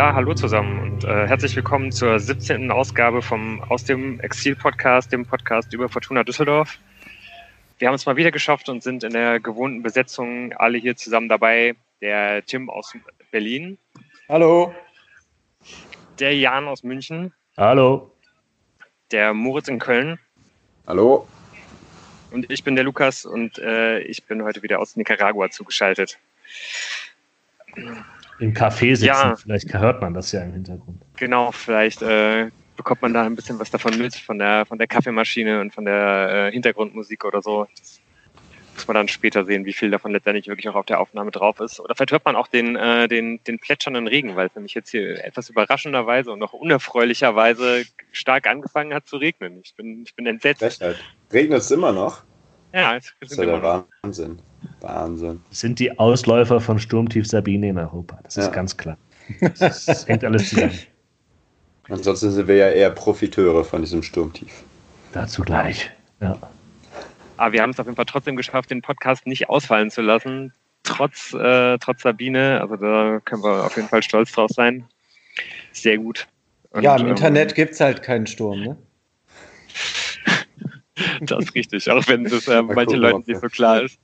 Ja, hallo zusammen und äh, herzlich willkommen zur 17. Ausgabe vom Aus dem Exil-Podcast, dem Podcast über Fortuna Düsseldorf. Wir haben es mal wieder geschafft und sind in der gewohnten Besetzung alle hier zusammen dabei. Der Tim aus Berlin. Hallo. Der Jan aus München. Hallo. Der Moritz in Köln. Hallo. Und ich bin der Lukas und äh, ich bin heute wieder aus Nicaragua zugeschaltet. Im Café sitzen, ja. vielleicht hört man das ja im Hintergrund. Genau, vielleicht äh, bekommt man da ein bisschen was davon mit, von der, von der Kaffeemaschine und von der äh, Hintergrundmusik oder so. Das muss man dann später sehen, wie viel davon letztendlich wirklich auch auf der Aufnahme drauf ist. Oder vielleicht hört man auch den, äh, den, den plätschernden Regen, weil es nämlich jetzt hier etwas überraschenderweise und noch unerfreulicherweise stark angefangen hat zu regnen. Ich bin, ich bin entsetzt. Halt. Regnet es immer noch? Ja, es ist ja der Wahnsinn. Wahnsinn. Das sind die Ausläufer von Sturmtief Sabine in Europa. Das ist ja. ganz klar. Das hängt alles zusammen. Ansonsten sind wir ja eher Profiteure von diesem Sturmtief. Dazu gleich, ja. Aber wir haben es auf jeden Fall trotzdem geschafft, den Podcast nicht ausfallen zu lassen, trotz, äh, trotz Sabine. Also da können wir auf jeden Fall stolz drauf sein. Sehr gut. Und, ja, im ähm, Internet gibt es halt keinen Sturm, ne? Das ist richtig, auch wenn das äh, manchen Leuten nicht so klar ist.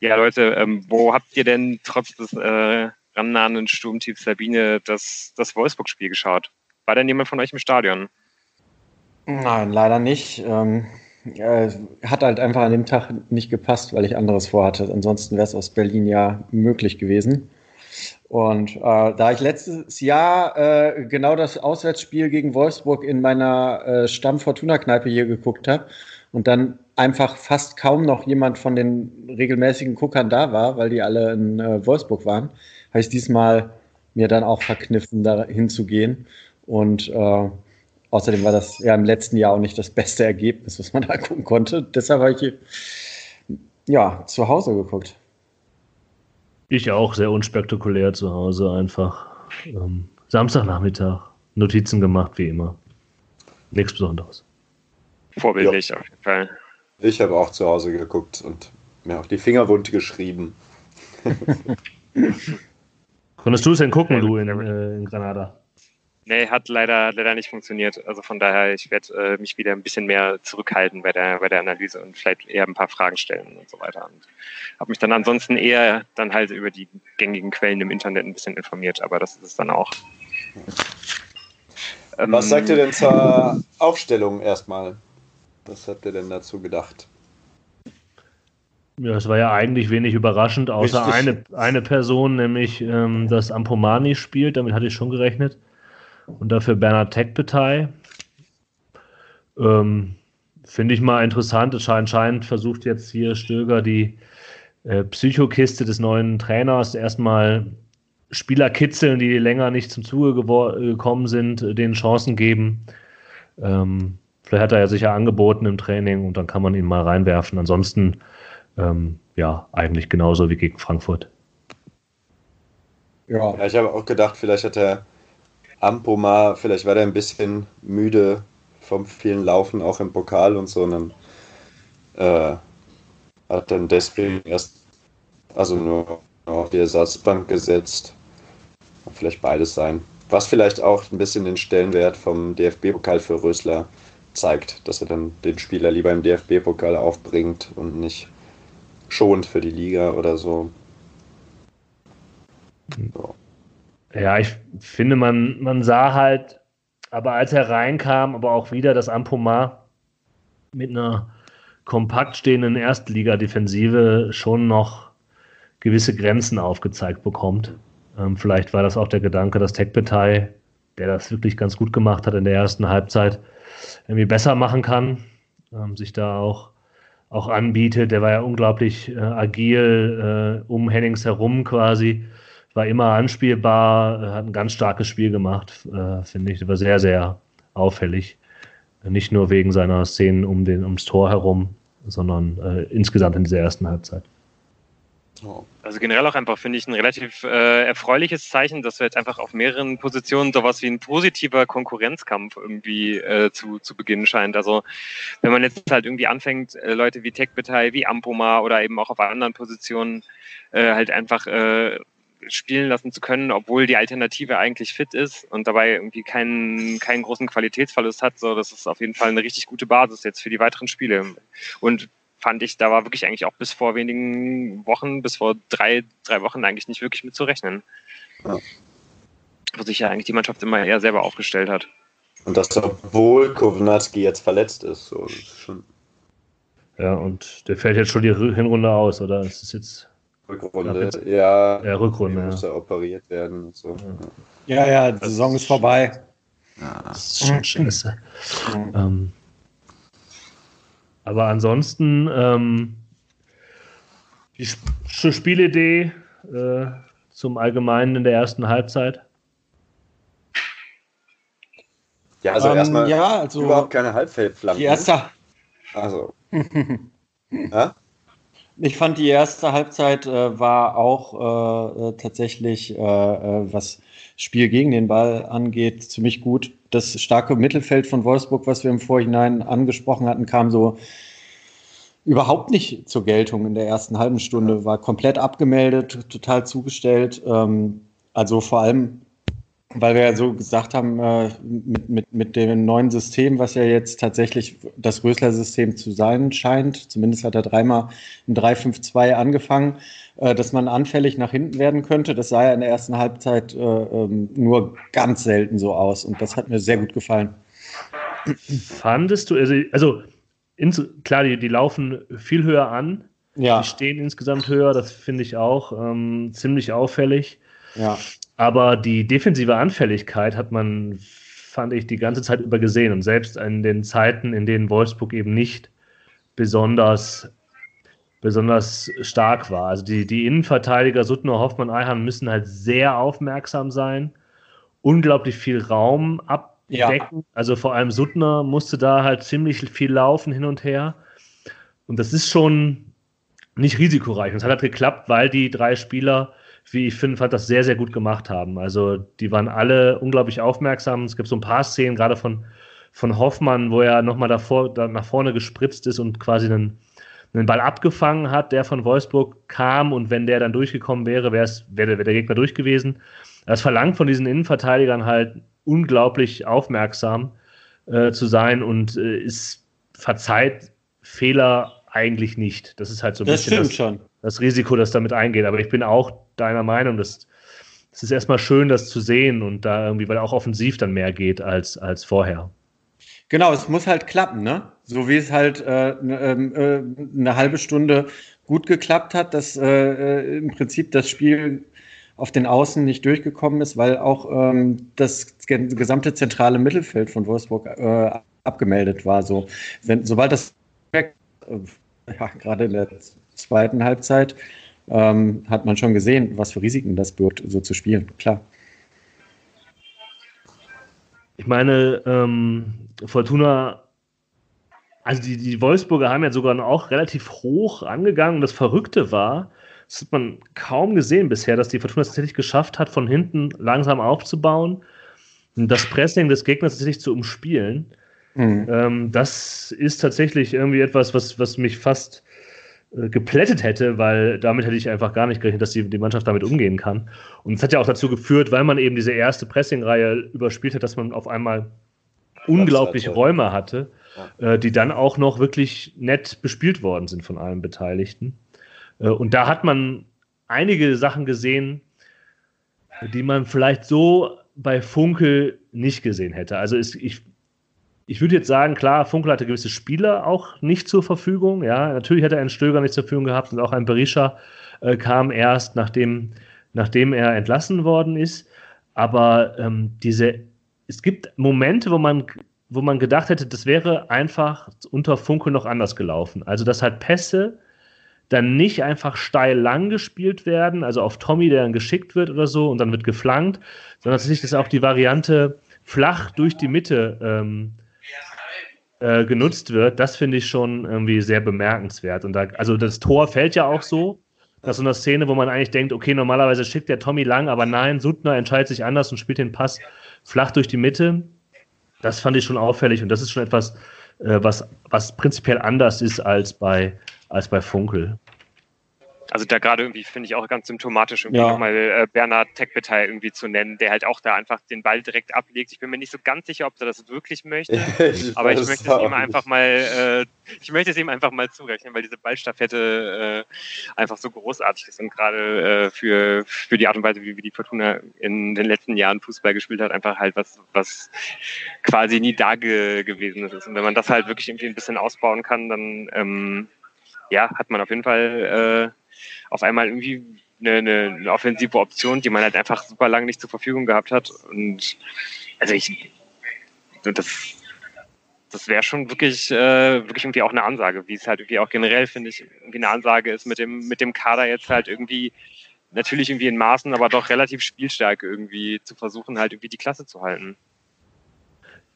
ja, Leute, ähm, wo habt ihr denn trotz des äh, rannahenden Sturmtiefs Sabine das, das Wolfsburg-Spiel geschaut? War denn jemand von euch im Stadion? Nein, leider nicht. Ähm, äh, hat halt einfach an dem Tag nicht gepasst, weil ich anderes vorhatte. Ansonsten wäre es aus Berlin ja möglich gewesen. Und äh, da ich letztes Jahr äh, genau das Auswärtsspiel gegen Wolfsburg in meiner äh, Stamm-Fortuna-Kneipe hier geguckt habe und dann einfach fast kaum noch jemand von den regelmäßigen Guckern da war, weil die alle in äh, Wolfsburg waren, habe ich diesmal mir dann auch verkniffen, da hinzugehen. Und äh, außerdem war das ja im letzten Jahr auch nicht das beste Ergebnis, was man da gucken konnte. Deshalb habe ich ja zu Hause geguckt. Ich auch sehr unspektakulär zu Hause einfach. Ähm, Samstagnachmittag, Notizen gemacht wie immer. Nichts Besonderes. Vorbildlich ja. auf jeden Fall. Ich habe auch zu Hause geguckt und mir auch die Finger wund geschrieben. Konntest du es denn gucken, du in, äh, in Granada? Nee, hat leider, leider nicht funktioniert. Also von daher, ich werde äh, mich wieder ein bisschen mehr zurückhalten bei der, bei der Analyse und vielleicht eher ein paar Fragen stellen und so weiter. Und habe mich dann ansonsten eher dann halt über die gängigen Quellen im Internet ein bisschen informiert, aber das ist es dann auch. Was sagt ihr denn zur Aufstellung erstmal? Was habt ihr denn dazu gedacht? Ja, es war ja eigentlich wenig überraschend, außer eine, eine Person, nämlich ähm, dass Ampomani spielt, damit hatte ich schon gerechnet und dafür Bernhard Tekbetei. Ähm, Finde ich mal interessant. Es anscheinend versucht jetzt hier Stöger die äh, Psychokiste des neuen Trainers erstmal Spieler kitzeln, die länger nicht zum Zuge gekommen sind, äh, denen Chancen geben. Ähm, vielleicht hat er ja sicher angeboten im Training und dann kann man ihn mal reinwerfen. Ansonsten, ähm, ja, eigentlich genauso wie gegen Frankfurt. Ja, ja ich habe auch gedacht, vielleicht hat er Ampoma, vielleicht war der ein bisschen müde vom vielen Laufen auch im Pokal und so. Und dann äh, hat dann deswegen erst, also nur auf die Ersatzbank gesetzt. Vielleicht beides sein. Was vielleicht auch ein bisschen den Stellenwert vom DFB-Pokal für Rösler zeigt, dass er dann den Spieler lieber im DFB-Pokal aufbringt und nicht schont für die Liga oder so. so. Ja, ich finde, man, man sah halt, aber als er reinkam, aber auch wieder, dass Ampomar mit einer kompakt stehenden Erstliga-Defensive schon noch gewisse Grenzen aufgezeigt bekommt. Ähm, vielleicht war das auch der Gedanke, dass Tekbetei, der das wirklich ganz gut gemacht hat in der ersten Halbzeit, irgendwie besser machen kann, ähm, sich da auch, auch anbietet. Der war ja unglaublich äh, agil äh, um Hennings herum quasi war immer anspielbar, hat ein ganz starkes Spiel gemacht, äh, finde ich. War sehr, sehr auffällig. Nicht nur wegen seiner Szenen um den, ums Tor herum, sondern äh, insgesamt in dieser ersten Halbzeit. Also generell auch einfach, finde ich, ein relativ äh, erfreuliches Zeichen, dass wir jetzt einfach auf mehreren Positionen sowas wie ein positiver Konkurrenzkampf irgendwie äh, zu, zu beginnen scheint. Also wenn man jetzt halt irgendwie anfängt, äh, Leute wie Tech wie Ampoma oder eben auch auf anderen Positionen äh, halt einfach äh, spielen lassen zu können, obwohl die Alternative eigentlich fit ist und dabei irgendwie keinen, keinen großen Qualitätsverlust hat. So, das ist auf jeden Fall eine richtig gute Basis jetzt für die weiteren Spiele. Und fand ich, da war wirklich eigentlich auch bis vor wenigen Wochen, bis vor drei, drei Wochen eigentlich nicht wirklich mit zu rechnen. Ja. Wo sich ja eigentlich die Mannschaft immer eher selber aufgestellt hat. Und das, obwohl Kovnatski jetzt verletzt ist. So, ist schon ja, und der fällt jetzt schon die Hinrunde aus, oder? Es ist jetzt. Rückrunde, ja. Ja, Rückrunde. Muss ja operiert werden. Und so. Ja, ja, die Saison ist vorbei. Ja. Das ist schon scheiße. ähm, aber ansonsten, ähm, die Spielidee äh, zum Allgemeinen in der ersten Halbzeit? Ja, also ähm, erstmal ja, also überhaupt keine Halbfeldflanken. Die erste. Also. ja? Ich fand die erste Halbzeit äh, war auch äh, äh tatsächlich, äh, äh, was Spiel gegen den Ball angeht, ziemlich gut. Das starke Mittelfeld von Wolfsburg, was wir im Vorhinein angesprochen hatten, kam so überhaupt nicht zur Geltung in der ersten halben Stunde, war komplett abgemeldet, total zugestellt. Ähm, also vor allem weil wir ja so gesagt haben, äh, mit, mit, mit dem neuen System, was ja jetzt tatsächlich das Rösler-System zu sein scheint, zumindest hat er dreimal ein 3-5-2 angefangen, äh, dass man anfällig nach hinten werden könnte. Das sah ja in der ersten Halbzeit äh, ähm, nur ganz selten so aus und das hat mir sehr gut gefallen. Fandest du, also, also ins, klar, die, die laufen viel höher an, ja. die stehen insgesamt höher, das finde ich auch ähm, ziemlich auffällig. Ja. Aber die defensive Anfälligkeit hat man, fand ich, die ganze Zeit über gesehen. Und selbst in den Zeiten, in denen Wolfsburg eben nicht besonders, besonders stark war. Also die, die Innenverteidiger Suttner, Hoffmann, Eihan müssen halt sehr aufmerksam sein, unglaublich viel Raum abdecken. Ja. Also vor allem Suttner musste da halt ziemlich viel laufen hin und her. Und das ist schon nicht risikoreich. Und es hat halt geklappt, weil die drei Spieler wie ich finde, fand das sehr, sehr gut gemacht haben. Also die waren alle unglaublich aufmerksam. Es gibt so ein paar Szenen, gerade von, von Hoffmann, wo er nochmal davor, da nach vorne gespritzt ist und quasi einen, einen Ball abgefangen hat, der von Wolfsburg kam und wenn der dann durchgekommen wäre, wäre wär der Gegner durch gewesen. Das verlangt von diesen Innenverteidigern halt unglaublich aufmerksam äh, zu sein und äh, ist verzeiht Fehler eigentlich nicht. Das ist halt so ein das bisschen das, schon. das Risiko, das damit eingeht. Aber ich bin auch deiner Meinung, dass es ist erstmal schön, das zu sehen und da irgendwie, weil auch offensiv dann mehr geht als, als vorher. Genau, es muss halt klappen, ne? So wie es halt äh, ne, ähm, äh, eine halbe Stunde gut geklappt hat, dass äh, äh, im Prinzip das Spiel auf den Außen nicht durchgekommen ist, weil auch ähm, das gesamte zentrale Mittelfeld von Wolfsburg äh, abgemeldet war. So, wenn, sobald das äh, ja, gerade in der zweiten Halbzeit ähm, hat man schon gesehen, was für Risiken das birgt, so zu spielen. Klar. Ich meine, ähm, Fortuna, also die, die Wolfsburger haben ja sogar auch relativ hoch angegangen. Das Verrückte war, das hat man kaum gesehen bisher, dass die Fortuna es tatsächlich geschafft hat, von hinten langsam aufzubauen und das Pressing des Gegners tatsächlich zu umspielen. Mhm. Ähm, das ist tatsächlich irgendwie etwas, was, was mich fast äh, geplättet hätte, weil damit hätte ich einfach gar nicht gerechnet, dass die, die Mannschaft damit umgehen kann. Und es hat ja auch dazu geführt, weil man eben diese erste Pressing-Reihe überspielt hat, dass man auf einmal unglaublich hatte. Räume hatte, ja. äh, die dann auch noch wirklich nett bespielt worden sind von allen Beteiligten. Äh, und da hat man einige Sachen gesehen, die man vielleicht so bei Funkel nicht gesehen hätte. Also ist, ich ich würde jetzt sagen, klar, Funkel hatte gewisse Spieler auch nicht zur Verfügung. Ja, natürlich hätte er einen Stöger nicht zur Verfügung gehabt und auch ein Berisha äh, kam erst, nachdem, nachdem er entlassen worden ist. Aber ähm, diese, es gibt Momente, wo man, wo man gedacht hätte, das wäre einfach unter Funkel noch anders gelaufen. Also, dass halt Pässe dann nicht einfach steil lang gespielt werden, also auf Tommy, der dann geschickt wird oder so und dann wird geflankt, sondern tatsächlich, dass auch die Variante flach durch die Mitte ähm, äh, genutzt wird, das finde ich schon irgendwie sehr bemerkenswert. Und da, also das Tor fällt ja auch so. Das ist so eine Szene, wo man eigentlich denkt, okay, normalerweise schickt der Tommy lang, aber nein, Suttner entscheidet sich anders und spielt den Pass flach durch die Mitte. Das fand ich schon auffällig und das ist schon etwas, äh, was, was prinzipiell anders ist als bei, als bei Funkel. Also da gerade irgendwie finde ich auch ganz symptomatisch, irgendwie Ja. nochmal äh, Bernhard Tekbetai irgendwie zu nennen, der halt auch da einfach den Ball direkt ablegt. Ich bin mir nicht so ganz sicher, ob er das wirklich möchte. Aber ich möchte es ihm nicht. einfach mal, äh, ich möchte es ihm einfach mal zurechnen, weil diese Ballstaffette äh, einfach so großartig ist und gerade äh, für, für die Art und Weise, wie, wie die Fortuna in den letzten Jahren Fußball gespielt hat, einfach halt was, was quasi nie da ge gewesen ist. Und wenn man das halt wirklich irgendwie ein bisschen ausbauen kann, dann ähm, ja, hat man auf jeden Fall äh, auf einmal irgendwie eine, eine, eine offensive Option, die man halt einfach super lange nicht zur Verfügung gehabt hat. Und also ich das das wäre schon wirklich, äh, wirklich irgendwie auch eine Ansage, wie es halt irgendwie auch generell, finde ich, irgendwie eine Ansage ist, mit dem, mit dem Kader jetzt halt irgendwie, natürlich irgendwie in Maßen, aber doch relativ spielstark irgendwie zu versuchen, halt irgendwie die Klasse zu halten.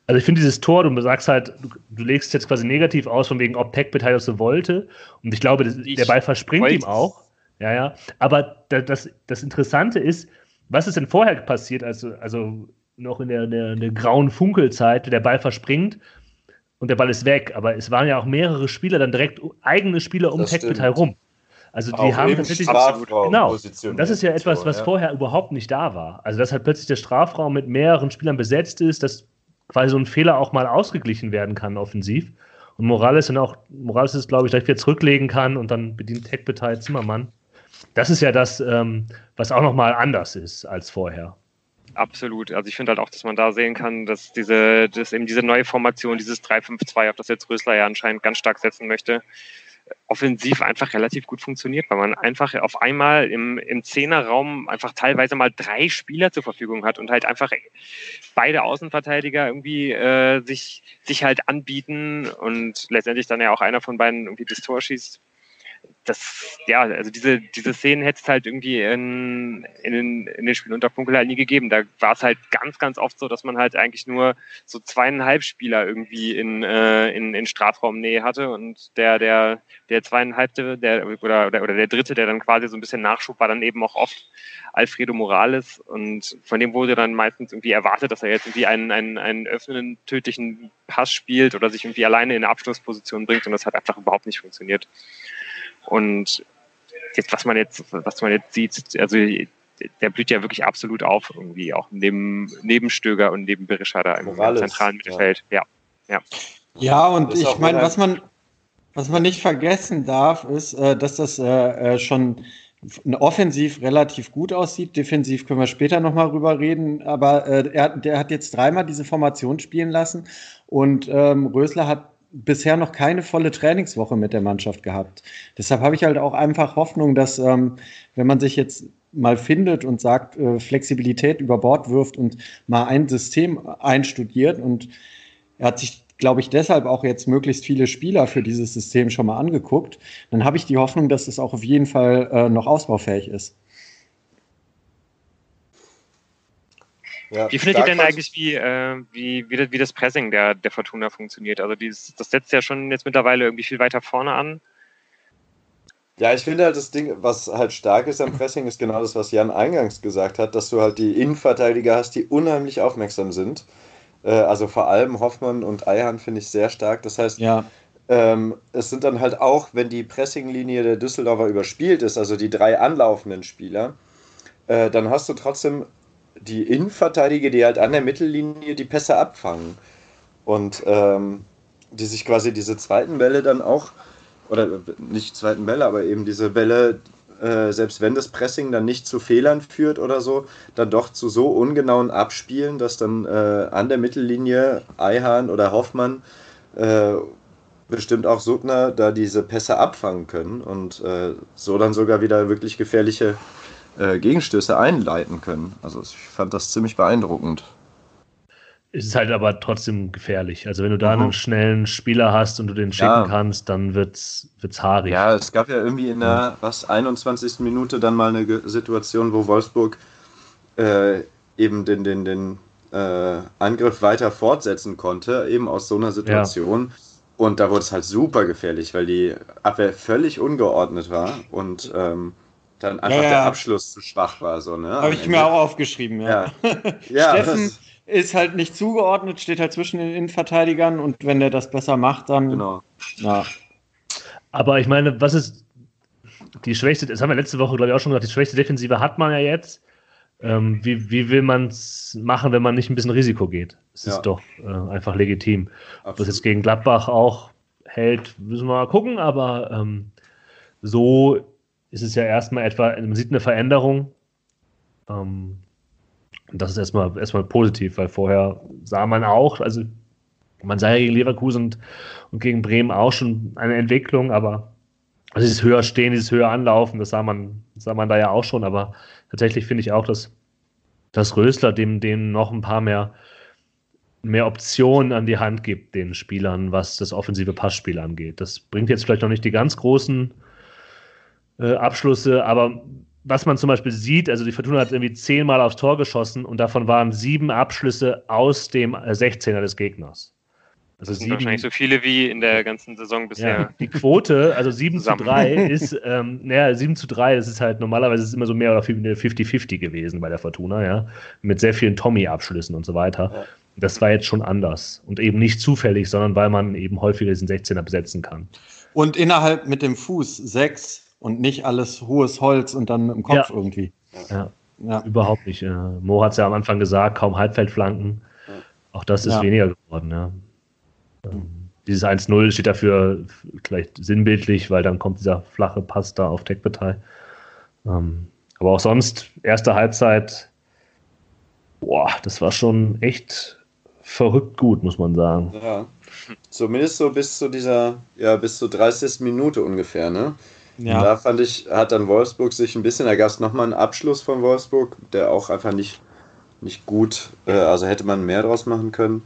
Also ich finde dieses Tor, du sagst halt, du, du legst jetzt quasi negativ aus, von wegen, ob Peck das so wollte. Und ich glaube, das, Ich der Ball verspringt wollte ihm auch. Ja, ja. Aber da, das, das Interessante ist, was ist denn vorher passiert, also, also noch in der, der, der grauen Funkelzeit, der Ball verspringt und der Ball ist weg. Aber es waren ja auch mehrere Spieler, dann direkt eigene Spieler um stimmt. herum. Also die Auch haben tatsächlich Genau. das ist ja etwas, was ja. vorher überhaupt nicht da war. Also, dass halt plötzlich der Strafraum mit mehreren Spielern besetzt ist, dass quasi so ein Fehler auch mal ausgeglichen werden kann offensiv. Und Morales dann auch, Morales ist, glaube ich, direkt wieder zurücklegen kann und dann bedient Tech-Beteiligt Zimmermann. Das ist ja das, ähm, was auch nochmal anders ist als vorher. Absolut. Also ich finde halt auch, dass man da sehen kann, dass diese, dass eben diese neue Formation, dieses 3-5-2, auf das jetzt Rösler ja anscheinend ganz stark setzen möchte, offensiv einfach relativ gut funktioniert, weil man einfach auf einmal im, im Zehnerraum einfach teilweise mal drei Spieler zur Verfügung hat und halt einfach beide Außenverteidiger irgendwie äh, sich, sich halt anbieten und letztendlich dann ja auch einer von beiden irgendwie das Tor schießt. Das, ja, also diese, diese Szenen hätte es halt irgendwie in, in, den, in den Spielen unter Funkel halt nie gegeben. Da war es halt ganz, ganz oft so, dass man halt eigentlich nur so zweieinhalb Spieler irgendwie in, äh, in, in Strafraumnähe hatte und der, der, der zweieinhalbte, der, oder, oder, oder der dritte, der dann quasi so ein bisschen Nachschub war, dann eben auch oft Alfredo Morales und von dem wurde dann meistens irgendwie erwartet, dass er jetzt irgendwie einen, einen, einen öffnenden, tödlichen Pass spielt oder sich irgendwie alleine in eine Abschlussposition bringt und das hat einfach überhaupt nicht funktioniert. Und jetzt, was man jetzt, was man jetzt sieht, also der blüht ja wirklich absolut auf irgendwie, auch neben, neben Stöger und neben Berisha da im, Morales, zentralen ja. Mittelfeld. Ja. Ja, und ich meine, was man, was man nicht vergessen darf, ist, äh, dass das äh, äh, schon offensiv relativ gut aussieht. Defensiv können wir später nochmal drüber reden. Aber äh, er, der hat jetzt dreimal diese Formation spielen lassen und ähm, Rösler hat bisher noch keine volle Trainingswoche mit der Mannschaft gehabt. Deshalb habe ich halt auch einfach Hoffnung, dass ähm, wenn man sich jetzt mal findet und sagt, äh, Flexibilität über Bord wirft und mal ein System einstudiert und er hat sich, glaube ich, deshalb auch jetzt möglichst viele Spieler für dieses System schon mal angeguckt. Dann habe ich die Hoffnung, dass es auch auf jeden Fall äh, noch ausbaufähig ist. Ja, Wie findet ihr denn eigentlich, wie, äh, wie, wie, das, wie das Pressing der, der Fortuna funktioniert? Also dieses, das setzt ja schon jetzt mittlerweile irgendwie viel weiter vorne an. Ja, ich finde halt das Ding, was halt stark ist am Pressing, ist genau das, was Jan eingangs gesagt hat, dass du halt die Innenverteidiger hast, die unheimlich aufmerksam sind. Äh, also vor allem Hoffmann und Eihan finde ich sehr stark. Das heißt, Ja, ähm, es sind dann halt auch, wenn die Pressinglinie der Düsseldorfer überspielt ist, also die drei anlaufenden Spieler, äh, dann hast du trotzdem die Innenverteidiger, die halt an der Mittellinie die Pässe abfangen. Und ähm, die sich quasi diese zweiten Bälle dann auch, oder nicht zweiten Bälle, aber eben diese Bälle, äh, selbst wenn das Pressing dann nicht zu Fehlern führt oder so, dann doch zu so ungenauen Abspielen, dass dann äh, an der Mittellinie Eihahn oder Hoffmann äh, bestimmt auch Suttner da diese Pässe abfangen können und äh, so dann sogar wieder wirklich gefährliche äh, Gegenstöße einleiten können. Also ich fand das ziemlich beeindruckend. Es ist halt aber trotzdem gefährlich. Also wenn du da Mhm. einen schnellen Spieler hast und du den schicken Ja. kannst, dann wird's, wird's haarig. Ja, es gab ja irgendwie in der was 21. Minute dann mal eine Situation, wo Wolfsburg äh, eben den, den, den äh, Angriff weiter fortsetzen konnte, eben aus so einer Situation. Und da wurde es halt super gefährlich, weil die Abwehr völlig ungeordnet war und ähm, dann einfach Ja, ja. der Abschluss zu schwach war. So, ne? habe ich Ende. mir auch aufgeschrieben. Ja. Ja, ja Steffen das, ist halt nicht zugeordnet, steht halt zwischen den Innenverteidigern und wenn der das besser macht, dann. genau. Ja. Aber ich meine, was ist, die schwächste, das haben wir letzte Woche, glaube ich, auch schon gesagt, die schwächste Defensive hat man ja jetzt. Ähm, wie, wie will man es machen, wenn man nicht ein bisschen Risiko geht? Es ja. ist doch äh, einfach legitim. Absolut. Ob das jetzt gegen Gladbach auch hält, müssen wir mal gucken, aber ähm, so ist es ja erstmal etwa, man sieht eine Veränderung. Ähm, und das ist erstmal, erstmal positiv, weil vorher sah man auch, also man sah ja gegen Leverkusen und, und gegen Bremen auch schon eine Entwicklung, aber also dieses höher stehen, dieses höher anlaufen, das sah man, sah man da ja auch schon, aber tatsächlich finde ich auch, dass, dass Rösler dem, dem noch ein paar mehr, mehr Optionen an die Hand gibt, den Spielern, was das offensive Passspiel angeht. Das bringt jetzt vielleicht noch nicht die ganz großen äh, Abschlüsse, aber was man zum Beispiel sieht, also die Fortuna hat irgendwie zehnmal aufs Tor geschossen und davon waren sieben Abschlüsse aus dem 16er des Gegners. Also das sind sieben, wahrscheinlich so viele wie in der ganzen Saison bisher. Ja, die Quote, also 7 zu 3 ist, ähm, naja, 7 zu 3, das ist halt normalerweise ist immer so mehr oder 50-50 gewesen bei der Fortuna, ja. Mit sehr vielen Tommy-Abschlüssen und so weiter. Ja. Das war jetzt schon anders. Und eben nicht zufällig, sondern weil man eben häufiger diesen 16er besetzen kann. Und innerhalb mit dem Fuß 6 und nicht alles hohes Holz und dann mit dem Kopf ja. irgendwie. Ja. ja. Überhaupt nicht. Mo hat es ja am Anfang gesagt, kaum Halbfeldflanken. Auch das ist weniger geworden, ja. Ähm, dieses 1-0 steht dafür vielleicht sinnbildlich, weil dann kommt dieser flache Pass da auf Tekbetai. Ähm, aber auch sonst, erste Halbzeit, boah, das war schon echt verrückt gut, muss man sagen. Ja, zumindest so bis zu dieser, ja, bis zur 30. Minute ungefähr, ne? Ja. Da fand ich, hat dann Wolfsburg sich ein bisschen, da gab es nochmal einen Abschluss von Wolfsburg, der auch einfach nicht, nicht gut, äh, also hätte man mehr draus machen können.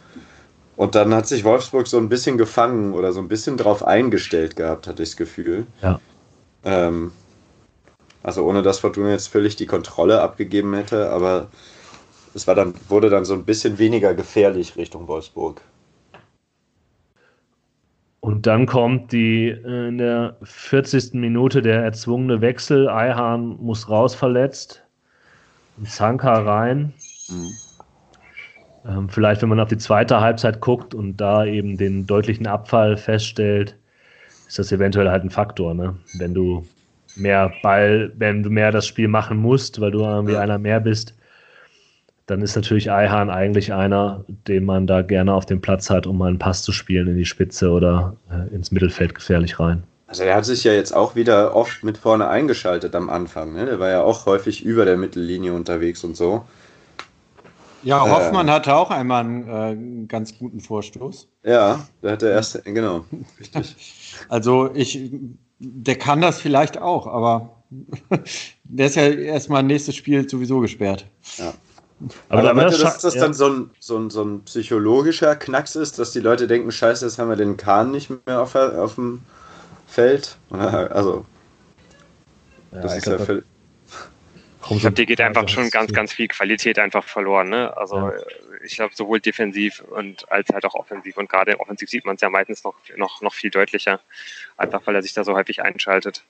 Und dann hat sich Wolfsburg so ein bisschen gefangen oder so ein bisschen drauf eingestellt gehabt, hatte ich das Gefühl. Ja. Ähm, also ohne dass Fortuna jetzt völlig die Kontrolle abgegeben hätte, aber es war dann, wurde dann so ein bisschen weniger gefährlich Richtung Wolfsburg. Und dann kommt die äh, in der 40. Minute der erzwungene Wechsel. Eihahn muss raus verletzt. Und Zanka rein. Mhm. Ähm, vielleicht, wenn man auf die zweite Halbzeit guckt und da eben den deutlichen Abfall feststellt, ist das eventuell halt ein Faktor, ne? Wenn du mehr Ball, wenn du mehr das Spiel machen musst, weil du irgendwie einer mehr bist, dann ist natürlich Eihahn eigentlich einer, den man da gerne auf dem Platz hat, um mal einen Pass zu spielen in die Spitze oder äh, ins Mittelfeld gefährlich rein. Also er hat sich ja jetzt auch wieder oft mit vorne eingeschaltet am Anfang. Ne? Der war ja auch häufig über der Mittellinie unterwegs und so. Ja, Hoffmann äh, hatte auch einmal einen, äh, einen, ganz guten Vorstoß. Ja, der hatte erst, genau, richtig. Also ich, der kann das vielleicht auch, aber der ist ja erstmal nächstes Spiel sowieso gesperrt. Ja. Aber, aber meinte, dass das ja. dann so ein, so, ein, so ein psychologischer Knacks ist, dass die Leute denken, scheiße, jetzt haben wir den Kahn nicht mehr auf, auf dem Feld? Also, das ja, ist ja völlig ich glaube, dir geht einfach schon ganz, ganz viel Qualität einfach verloren. Ne? Also ja. ich glaube, sowohl defensiv und als halt auch offensiv. Und gerade offensiv sieht man es ja meistens noch, noch, noch viel deutlicher, einfach weil er sich da so häufig einschaltet.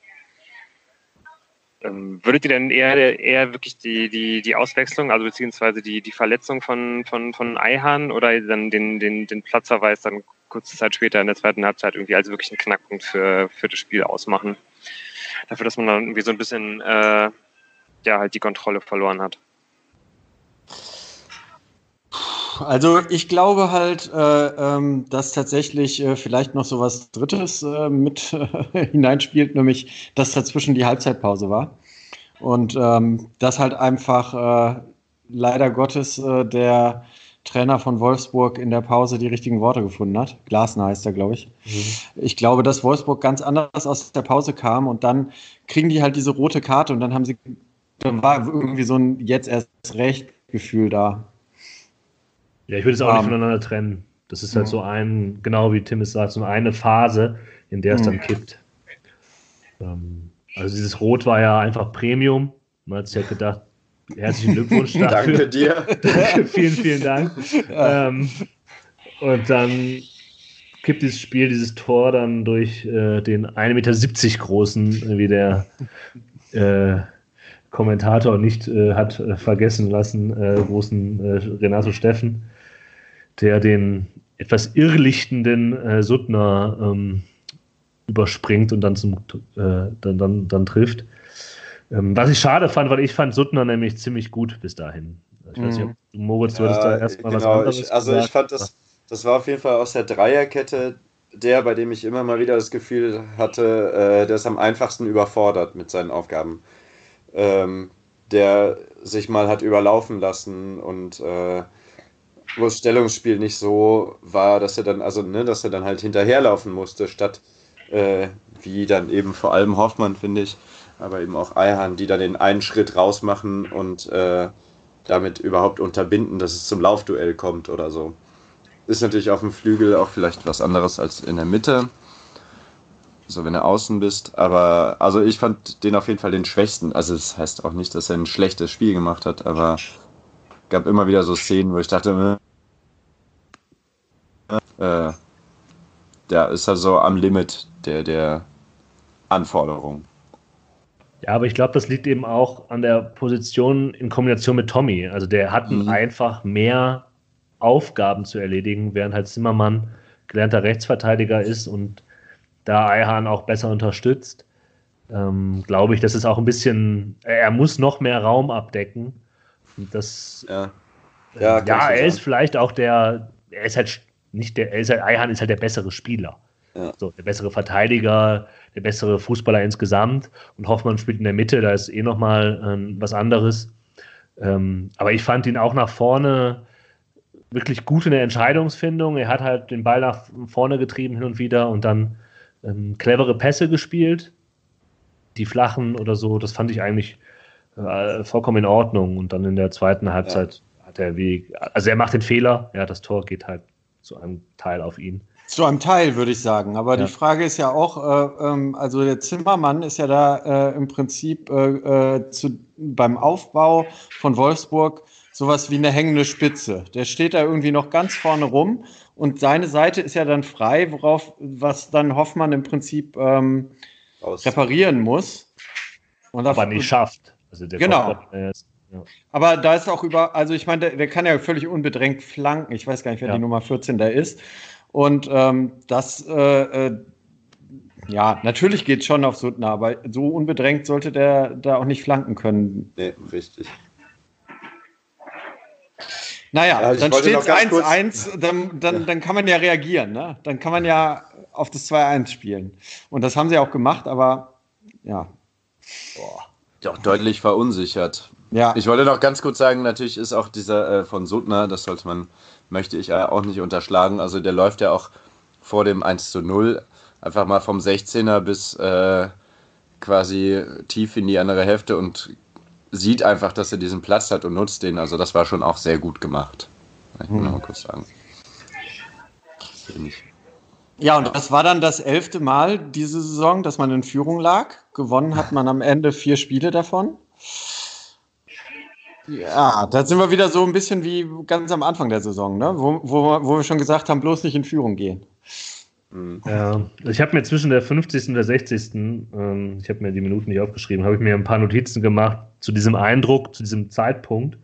Ähm, würdet ihr denn eher, eher wirklich die, die, die Auswechslung, also beziehungsweise die, die Verletzung von, von, von Eihahn oder dann den, den, den Platzverweis dann kurze Zeit später in der zweiten Halbzeit irgendwie als wirklich einen Knackpunkt für, für das Spiel ausmachen? Dafür, dass man dann irgendwie so ein bisschen äh, ja halt die Kontrolle verloren hat. Also ich glaube halt, äh, ähm, dass tatsächlich äh, vielleicht noch so was Drittes äh, mit hineinspielt, nämlich dass dazwischen die Halbzeitpause war. Und ähm, dass halt einfach äh, leider Gottes äh, der Trainer von Wolfsburg in der Pause die richtigen Worte gefunden hat. Glasner heißt er, glaube ich. Mhm. Ich glaube, dass Wolfsburg ganz anders aus der Pause kam und dann kriegen die halt diese rote Karte und dann haben sie da war irgendwie so ein jetzt erst recht Gefühl da. Ja, ich würde es auch um, nicht voneinander trennen. Das ist halt ja. so ein, genau wie Tim es sagt, so eine Phase, in der es dann kippt. Ähm, also dieses Rot war ja einfach Premium. Man hat sich ja gedacht, herzlichen Glückwunsch dafür. Danke dir. vielen, vielen Dank. Ähm, und dann kippt dieses Spiel, dieses Tor dann durch äh, den 1,70 Meter großen, wie der äh, Kommentator nicht äh, hat äh, vergessen lassen, äh, großen äh, Renato Steffen, der den etwas irrlichtenden äh, Suttner ähm, überspringt und dann, zum, äh, dann, dann, dann trifft. Ähm, was ich schade fand, weil ich fand Suttner nämlich ziemlich gut bis dahin. Ich weiß nicht, ob du, Moritz, du Ja, hattest da erstmal was genau. anderes Ich, also gesagt. ich fand das, das war auf jeden Fall aus der Dreierkette der, bei dem ich immer mal wieder das Gefühl hatte, äh, der ist am einfachsten überfordert mit seinen Aufgaben. Ähm, der sich mal hat überlaufen lassen und äh, wo das Stellungsspiel nicht so war, dass er dann, also ne, dass er dann halt hinterherlaufen musste, statt äh, wie dann eben vor allem Hoffmann, finde ich, aber eben auch Eihan, die dann den einen Schritt rausmachen und äh, damit überhaupt unterbinden, dass es zum Laufduell kommt oder so. Ist natürlich auf dem Flügel auch vielleicht was anderes als in der Mitte. So, wenn du außen bist. Aber also ich fand den auf jeden Fall den schwächsten. Also das heißt auch nicht, dass er ein schlechtes Spiel gemacht hat, aber gab immer wieder so Szenen, wo ich dachte, äh, der ist also am Limit der, der Anforderungen. Ja, aber ich glaube, das liegt eben auch an der Position in Kombination mit Tommy. Also der hat Mhm. einfach mehr Aufgaben zu erledigen, während halt Zimmermann gelernter Rechtsverteidiger ist und da Eihan auch besser unterstützt. Ähm, glaube ich, das ist auch ein bisschen, er muss noch mehr Raum abdecken. Und das, Ja, ja, kann ich so er ist sagen. vielleicht auch der, er ist halt nicht der, er ist halt, Eihan ist halt der bessere Spieler. Ja. So, der bessere Verteidiger, der bessere Fußballer insgesamt. Und Hoffmann spielt in der Mitte, da ist eh nochmal ähm, was anderes. Ähm, aber ich fand ihn auch nach vorne wirklich gut in der Entscheidungsfindung. Er hat halt den Ball nach vorne getrieben hin und wieder und dann ähm, clevere Pässe gespielt. Die flachen oder so, das fand ich eigentlich äh, vollkommen in Ordnung. Und dann in der zweiten Halbzeit hat er wie, also er macht den Fehler, ja, das Tor geht halt zu einem Teil auf ihn. Zu einem Teil, würde ich sagen. Aber Ja. die Frage ist ja auch, äh, ähm, also der Zimmermann ist ja da äh, im Prinzip äh, äh, zu, beim Aufbau von Wolfsburg sowas wie eine hängende Spitze. Der steht da irgendwie noch ganz vorne rum und seine Seite ist ja dann frei, worauf, was dann Hoffmann im Prinzip ähm, reparieren muss. Und Aber nicht schafft. Also der Genau. äh, ja. Aber da ist auch über, also ich meine, der, der kann ja völlig unbedrängt flanken. Ich weiß gar nicht, wer Ja. die Nummer 14 da ist. Und ähm, das, äh, äh, ja, natürlich geht schon auf Suttner, aber so unbedrängt sollte der da auch nicht flanken können. Nee, richtig. Naja, Ja, ich dann steht es kurz- 1-1, dann, dann, dann kann man ja reagieren. Ne? Dann kann man ja auf das 2-1 spielen. Und das haben sie auch gemacht, aber ja. Doch deutlich verunsichert. Ja, Ich wollte noch ganz kurz sagen, natürlich ist auch dieser äh, von Suttner, das sollte man, möchte ich äh, auch nicht unterschlagen. Also der läuft ja auch vor dem 1 zu 0 einfach mal vom 16er bis äh, quasi tief in die andere Hälfte und sieht einfach, dass er diesen Platz hat und nutzt den. Also das war schon auch sehr gut gemacht. Ich will noch mal kurz sagen. Finde ich. Ja, und das war dann das elfte Mal diese Saison, dass man in Führung lag. Gewonnen hat man am Ende vier Spiele davon. Ja, da sind wir wieder so ein bisschen wie ganz am Anfang der Saison, ne? wo, wo, wo wir schon gesagt haben, bloß nicht in Führung gehen. Mhm. Ja, ich habe mir zwischen der 50. und der 60. Ähm, ich habe mir die Minuten nicht aufgeschrieben, habe ich mir ein paar Notizen gemacht zu diesem Eindruck, zu diesem Zeitpunkt.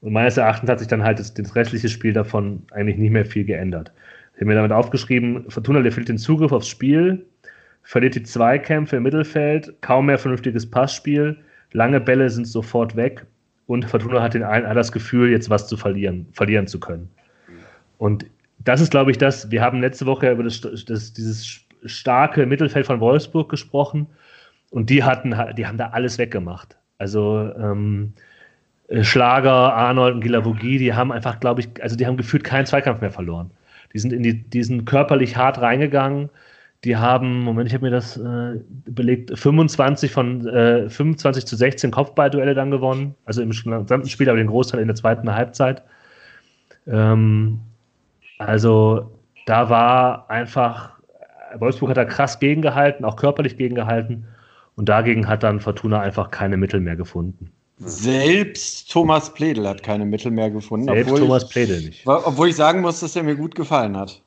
Und meines Erachtens hat sich dann halt das, das restliche Spiel davon eigentlich nicht mehr viel geändert. Ich habe mir damit aufgeschrieben, Fortuna verliert den Zugriff aufs Spiel, verliert die Zweikämpfe im Mittelfeld, kaum mehr vernünftiges Passspiel, lange Bälle sind sofort weg und Fortuna hat, den, hat das Gefühl, jetzt was zu verlieren, verlieren zu können. Und das ist, glaube ich, das. Wir haben letzte Woche über das, das, dieses starke Mittelfeld von Wolfsburg gesprochen und die hatten, die haben da alles weggemacht. Also ähm, Schlager, Arnold und Gilavogi, die haben einfach, glaube ich, also die haben gefühlt keinen Zweikampf mehr verloren. Die sind in die, die sind körperlich hart reingegangen. Die haben, Moment, ich habe mir das äh, belegt, 25 von äh, 25 zu 16 Kopfballduelle dann gewonnen. Also im gesamten Spiel, aber den Großteil in der zweiten Halbzeit. Ähm, also da war einfach, Wolfsburg hat da krass gegengehalten, auch körperlich gegengehalten. Und dagegen hat dann Fortuna einfach keine Mittel mehr gefunden. Selbst Thomas Pledel hat keine Mittel mehr gefunden. Selbst obwohl Thomas ich, Pledel nicht. Obwohl ich sagen muss, dass er mir gut gefallen hat.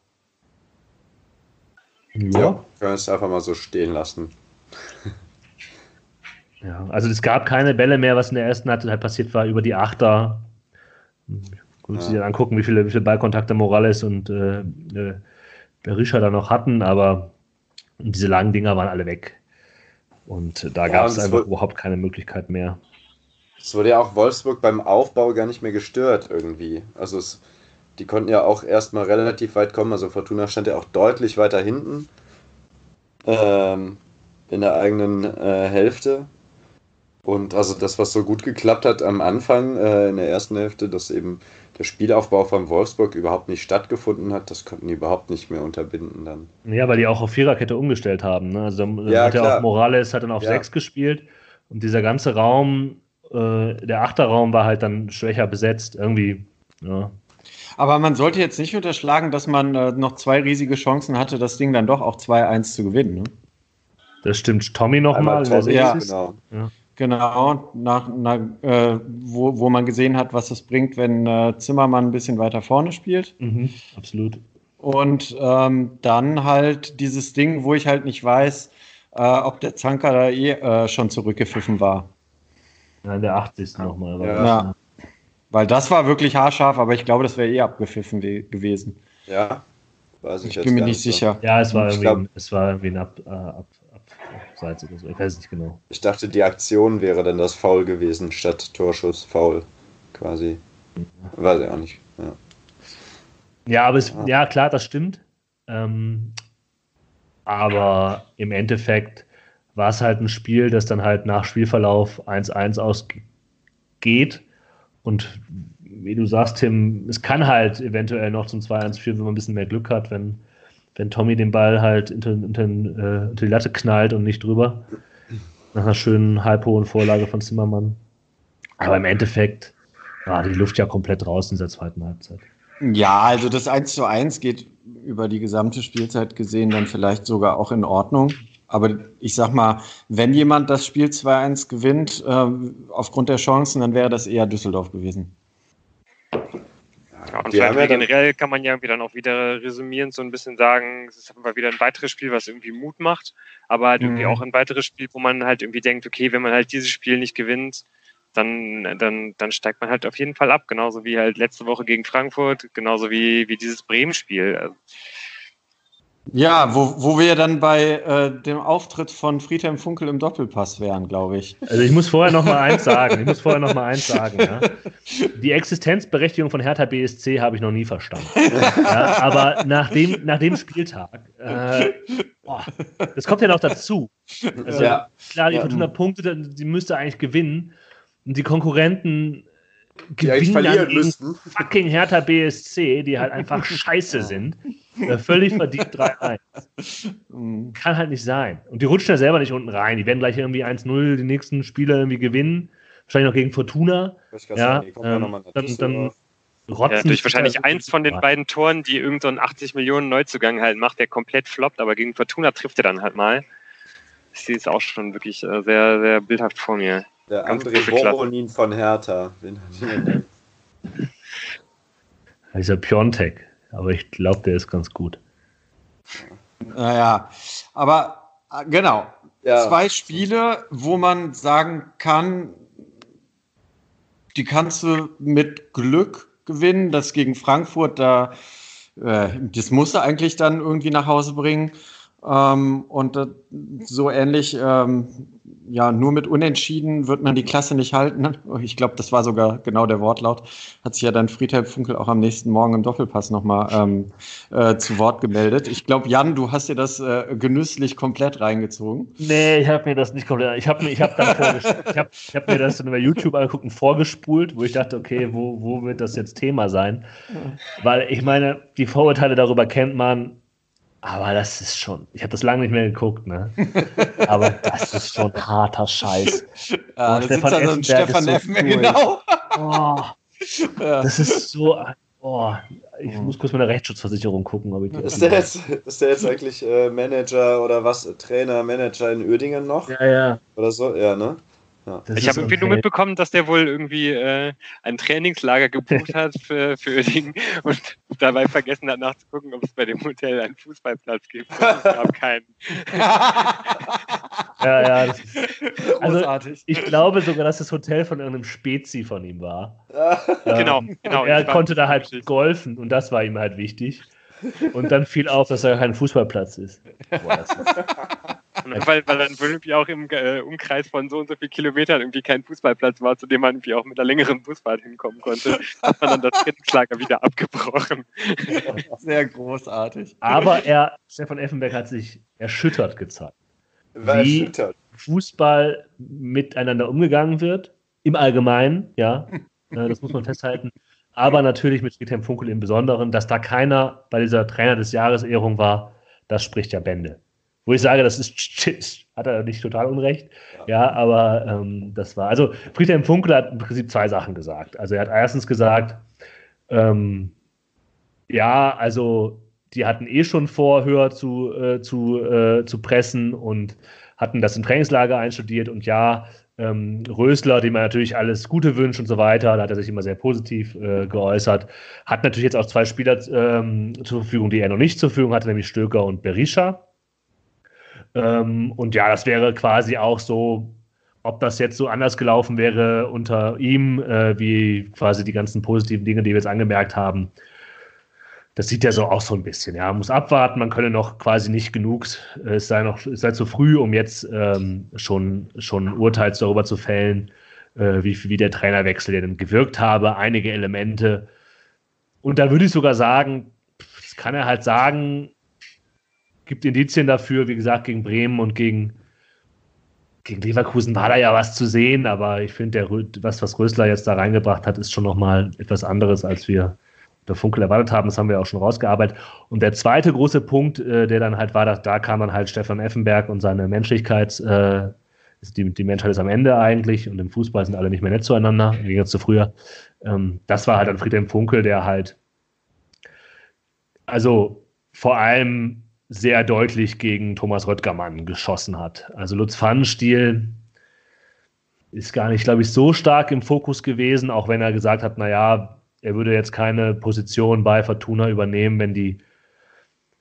Ja, können wir es einfach mal so stehen lassen. Ja, also es gab keine Bälle mehr, was in der ersten Halbzeit passiert war, über die Achter. Gut, Ja. sich dann angucken, wie viele, wie viele Ballkontakte Morales und äh, äh, Berisha da noch hatten, aber diese langen Dinger waren alle weg. Und da Ja, gab es einfach überhaupt keine Möglichkeit mehr. Es wurde ja auch Wolfsburg beim Aufbau gar nicht mehr gestört irgendwie. Also es, die konnten ja auch erstmal relativ weit kommen. Also Fortuna stand ja auch deutlich weiter hinten ähm, in der eigenen äh, Hälfte. Und also das, was so gut geklappt hat am Anfang äh, in der ersten Hälfte, dass eben der Spielaufbau von Wolfsburg überhaupt nicht stattgefunden hat, das konnten die überhaupt nicht mehr unterbinden dann. Ja, weil die auch auf Viererkette umgestellt haben. Ne? Also Ja, hat ja auch Morales hat dann auf Ja. sechs gespielt und dieser ganze Raum, äh, der Achterraum war halt dann schwächer besetzt. Irgendwie, ja. Aber man sollte jetzt nicht unterschlagen, dass man äh, noch zwei riesige Chancen hatte, das Ding dann doch auch 2-1 zu gewinnen. Ne? Das stimmt. Tommy nochmal. Ja. genau. Genau, nach, nach, äh, wo, wo man gesehen hat, was es bringt, wenn äh, Zimmermann ein bisschen weiter vorne spielt. Mhm, absolut. Und ähm, dann halt dieses Ding, wo ich halt nicht weiß, äh, ob der Zanker da eh äh, schon zurückgepfiffen war. Ja, in der 80. nochmal. war Ja. das, Ja. ne? Weil das war wirklich haarscharf, aber ich glaube, das wäre eh abgepfiffen we- gewesen. Ja, weiß ich, Ich jetzt bin mir gar nicht so. sicher. ja, es war Ich irgendwie, glaub- ein- es war irgendwie ein Ab, äh, Ab, Ab, Abseits oder so. Ich weiß nicht genau. Ich dachte, die Aktion wäre dann das Foul gewesen, statt Torschuss, Foul quasi. Weiß ich auch nicht. Ja. Ja, aber es, Ah. ja, klar, das stimmt. Ähm, aber im Endeffekt war es halt ein Spiel, das dann halt nach Spielverlauf 1-1 ausgeht. Und wie du sagst, Tim, es kann halt eventuell noch zum 2-1 führen, wenn man ein bisschen mehr Glück hat, wenn, wenn Tommy den Ball halt unter, unter, äh, unter die Latte knallt und nicht drüber. Nach einer schönen halbhohen Vorlage von Zimmermann. Aber im Endeffekt war die Luft ja komplett raus in dieser zweiten Halbzeit. Ja, also das 1 zu 1 geht über die gesamte Spielzeit gesehen dann vielleicht sogar auch in Ordnung. Aber ich sag mal, wenn jemand das Spiel 2-1 gewinnt, ähm, aufgrund der Chancen, dann wäre das eher Düsseldorf gewesen. Ja, und ja dann- generell kann man ja irgendwie dann auch wieder resümierend so ein bisschen sagen, es ist einfach wieder ein weiteres Spiel, was irgendwie Mut macht, aber halt irgendwie Mhm. auch ein weiteres Spiel, wo man halt irgendwie denkt, okay, wenn man halt dieses Spiel nicht gewinnt, dann, dann, dann steigt man halt auf jeden Fall ab. Genauso wie halt letzte Woche gegen Frankfurt, genauso wie, wie dieses Bremen-Spiel. Also, Ja, wo, wo wir dann bei äh, dem Auftritt von Friedhelm Funkel im Doppelpass wären, glaube ich. Also ich muss vorher noch mal eins sagen. Ich muss vorher noch mal eins sagen. Ja. Die Existenzberechtigung von Hertha BSC habe ich noch nie verstanden. Ja, aber nach dem, nach dem Spieltag, äh, boah, das kommt ja noch dazu. Also Ja. klar, die. 500 Punkte, die müsste eigentlich gewinnen. Und die Konkurrenten Gewinnen dann verlieren gegen müssten. fucking Hertha BSC, die halt einfach scheiße sind. Äh, Völlig verdient 3-1. Mhm. Kann halt nicht sein. Und die rutschen ja selber nicht unten rein. Die werden gleich irgendwie 1-0 die nächsten Spiele irgendwie gewinnen. Wahrscheinlich noch gegen Fortuna. Ich kann Ja, ja ähm, nach dann- Düsseldorf. Rotzen ja, durch wahrscheinlich eins von den beiden Toren, die irgend so einen 80 Millionen Neuzugang halt macht, der komplett floppt, aber gegen Fortuna trifft er dann halt mal. Ich sehe es auch schon wirklich äh, sehr, sehr bildhaft vor mir. Der Klasse. Voronin von Hertha. Denn? Dieser Piontek. Aber ich glaube, der ist ganz gut. Naja, aber äh, genau. Ja. Zwei Spiele, wo man sagen kann, die kannst du mit Glück gewinnen. Das gegen Frankfurt, da, äh, das musst du eigentlich dann irgendwie nach Hause bringen. Ähm, und äh, so ähnlich, ähm, ja, nur mit Unentschieden wird man die Klasse nicht halten. Ich glaube, das war sogar genau der Wortlaut. Hat sich ja dann Friedhelm Funkel auch am nächsten Morgen im Doppelpass nochmal ähm, äh, zu Wort gemeldet. Ich glaube, Jan, du hast dir das äh, genüsslich komplett reingezogen. Nee, ich habe mir das nicht komplett. Ich habe mir, ich hab ich ich hab mir das dann über YouTube angeguckt und vorgespult, wo ich dachte, okay, wo, wo wird das jetzt Thema sein? Weil ich meine, die Vorurteile darüber kennt man, aber das ist schon. Ich habe das lange nicht mehr geguckt, ne? Aber das ist schon harter Scheiß. Ja, Oh, Stefan da so ein Effenberg Stefan ist so cool. genau. Oh, Ja. das ist so. Oh, ich muss kurz meine Rechtsschutzversicherung gucken, ob ich die Ist der jetzt, ist der jetzt eigentlich äh, Manager oder was? Trainer, Manager in Uerdingen noch? Ja, ja. Oder so? Ja, ne? Das ich habe irgendwie nur okay. mitbekommen, dass der wohl irgendwie äh, ein Trainingslager gebucht hat für, für und dabei vergessen hat nachzugucken, ob es bei dem Hotel einen Fußballplatz gibt. Und Es gab keinen. Ja, ja. Das ist, also, Großartig. ich glaube sogar, dass das Hotel von irgendeinem Spezi von ihm war. Genau, Ähm, genau. und er konnte da halt golfen und das war ihm halt wichtig. Und dann fiel auf, dass er kein Fußballplatz ist. Boah, das ist weil, weil dann irgendwie auch im äh, Umkreis von so und so vielen Kilometern irgendwie kein Fußballplatz war, zu dem man irgendwie auch mit einer längeren Busfahrt hinkommen konnte, hat man dann das Trainingslager wieder abgebrochen. Sehr großartig. Aber er, Stefan Effenberg hat sich erschüttert gezeigt. War Wie erschüttert. Fußball miteinander umgegangen wird, im Allgemeinen, ja, äh, das muss man festhalten. Aber natürlich mit Friedhelm Funkel im Besonderen, dass da keiner bei dieser Trainer des Jahres-Ehrung war, das spricht ja Bände. Wo ich sage, das ist Shit, hat er nicht total unrecht. Ja, aber ähm, das war, also Friedhelm Funkel hat im Prinzip zwei Sachen gesagt. Also er hat erstens gesagt, ähm, ja, also die hatten eh schon vor, höher zu, äh, zu, äh, zu pressen und hatten das im Trainingslager einstudiert und ja, ähm, Rösler, dem man natürlich alles Gute wünscht und so weiter, da hat er sich immer sehr positiv äh, geäußert, hat natürlich jetzt auch zwei Spieler ähm, zur Verfügung, die er noch nicht zur Verfügung hatte, nämlich Stöker und Berisha. Ähm, und ja, das wäre quasi auch so, ob das jetzt so anders gelaufen wäre unter ihm, äh, wie quasi die ganzen positiven Dinge, die wir jetzt angemerkt haben. Das sieht ja so auch so ein bisschen. Ja, man muss abwarten, man könne noch quasi nicht genug, äh, es sei noch, es sei zu früh, um jetzt ähm, schon, schon ein Urteil darüber zu fällen, äh, wie, wie der Trainerwechsel denn gewirkt habe, einige Elemente. Und da würde ich sogar sagen, das kann er halt sagen, gibt Indizien dafür, wie gesagt, gegen Bremen und gegen, gegen Leverkusen war da ja was zu sehen, aber ich finde, was, was Rösler jetzt da reingebracht hat, ist schon nochmal etwas anderes, als wir der Funkel erwartet haben. Das haben wir auch schon rausgearbeitet. Und der zweite große Punkt, äh, der dann halt war, dass, da kam dann halt Stefan Effenberg und seine Menschlichkeit, äh, die, die Menschheit ist am Ende eigentlich und im Fußball sind alle nicht mehr nett zueinander, wie jetzt zu früher. Ähm, das war halt dann Friedhelm Funkel, der halt, also vor allem sehr deutlich gegen Thomas Röttgermann geschossen hat. Also Lutz Pfannenstiel ist gar nicht, glaube ich, so stark im Fokus gewesen, auch wenn er gesagt hat, naja, er würde jetzt keine Position bei Fortuna übernehmen, wenn die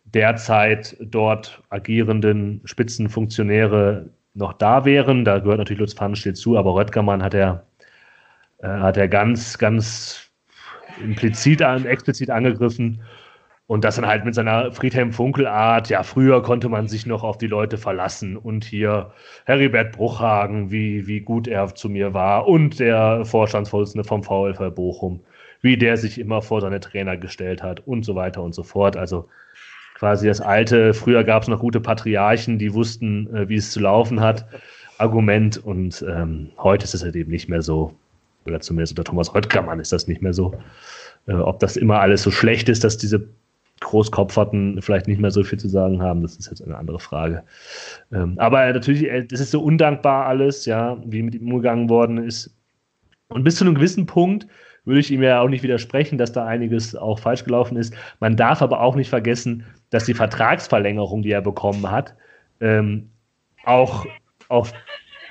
derzeit dort agierenden Spitzenfunktionäre noch da wären. Da gehört natürlich Lutz Pfannenstiel zu, aber Röttgermann hat er, äh, hat er ganz, ganz implizit, explizit angegriffen. Und das dann halt mit seiner Friedhelm-Funkel-Art, ja, früher konnte man sich noch auf die Leute verlassen. Und hier Heribert Bruchhagen, wie, wie gut er zu mir war. Und der Vorstandsvorsitzende vom VfL Bochum, wie der sich immer vor seine Trainer gestellt hat und so weiter und so fort. Also quasi das alte, früher gab es noch gute Patriarchen, die wussten, äh, wie es zu laufen hat, Argument. Und ähm, heute ist es halt eben nicht mehr so, oder zumindest unter Thomas Röttgermann ist das nicht mehr so. Äh, ob das immer alles so schlecht ist, dass diese Großkopferten vielleicht nicht mehr so viel zu sagen haben, das ist jetzt eine andere Frage. Ähm, aber natürlich, äh, das ist so undankbar alles, ja, wie mit ihm umgegangen worden ist. Und bis zu einem gewissen Punkt würde ich ihm ja auch nicht widersprechen, dass da einiges auch falsch gelaufen ist. Man darf aber auch nicht vergessen, dass die Vertragsverlängerung, die er bekommen hat, ähm, auch auf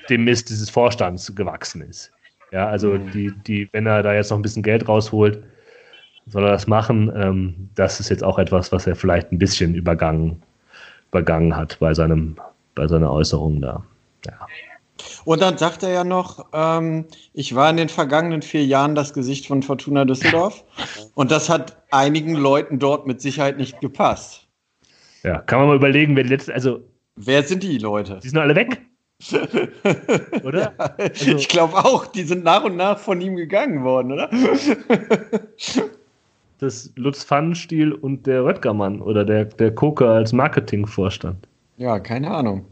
dem Mist dieses Vorstands gewachsen ist. Ja, also mhm. die, die, wenn er da jetzt noch ein bisschen Geld rausholt, soll er das machen. Ähm, das ist jetzt auch etwas, was er vielleicht ein bisschen übergangen, übergangen hat bei, seinem, bei seiner Äußerung da. Ja. Und dann sagt er ja noch, ähm, ich war in den vergangenen vier Jahren das Gesicht von Fortuna Düsseldorf. Und das hat einigen Leuten dort mit Sicherheit nicht gepasst. Ja, kann man mal überlegen, wer die letzte, also. Wer sind die Leute? Die sind alle weg. oder? Ja, also, ich glaube auch, die sind nach und nach von ihm gegangen worden, oder? das Lutz Pfannenstiel und der Röttgermann oder der, der Koker als Marketingvorstand. Ja, keine Ahnung.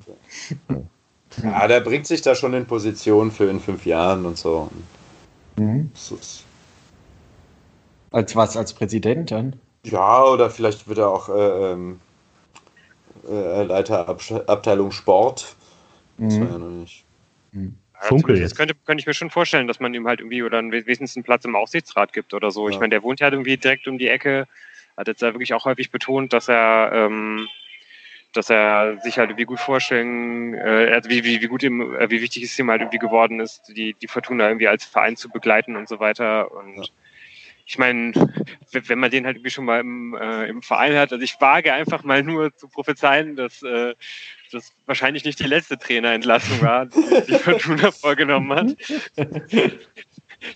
Ja, der bringt sich da schon in Position für in fünf Jahren und so. Mhm. Als was? Als Präsident dann? Ja, oder vielleicht wird er auch äh, ähm, äh, Leiter Abteilung Sport. Das mhm. war ja noch nicht. Mhm. Funkel jetzt. Das könnte, könnte ich mir schon vorstellen, dass man ihm halt irgendwie oder wenigstens einen Platz im Aufsichtsrat gibt oder so. Ja. Ich meine, der wohnt ja irgendwie direkt um die Ecke, hat jetzt ja wirklich auch häufig betont, dass er, ähm, dass er sich halt irgendwie gut vorstellen, äh, wie, wie, wie gut ihm, äh, wie wichtig es ihm halt irgendwie geworden ist, die, die Fortuna irgendwie als Verein zu begleiten und so weiter. Und ja ich meine, wenn man den halt irgendwie schon mal im, äh, im Verein hat, also ich wage einfach mal nur zu prophezeien, dass äh, das wahrscheinlich nicht die letzte Trainerentlassung war, die, Fortuna vorgenommen hat.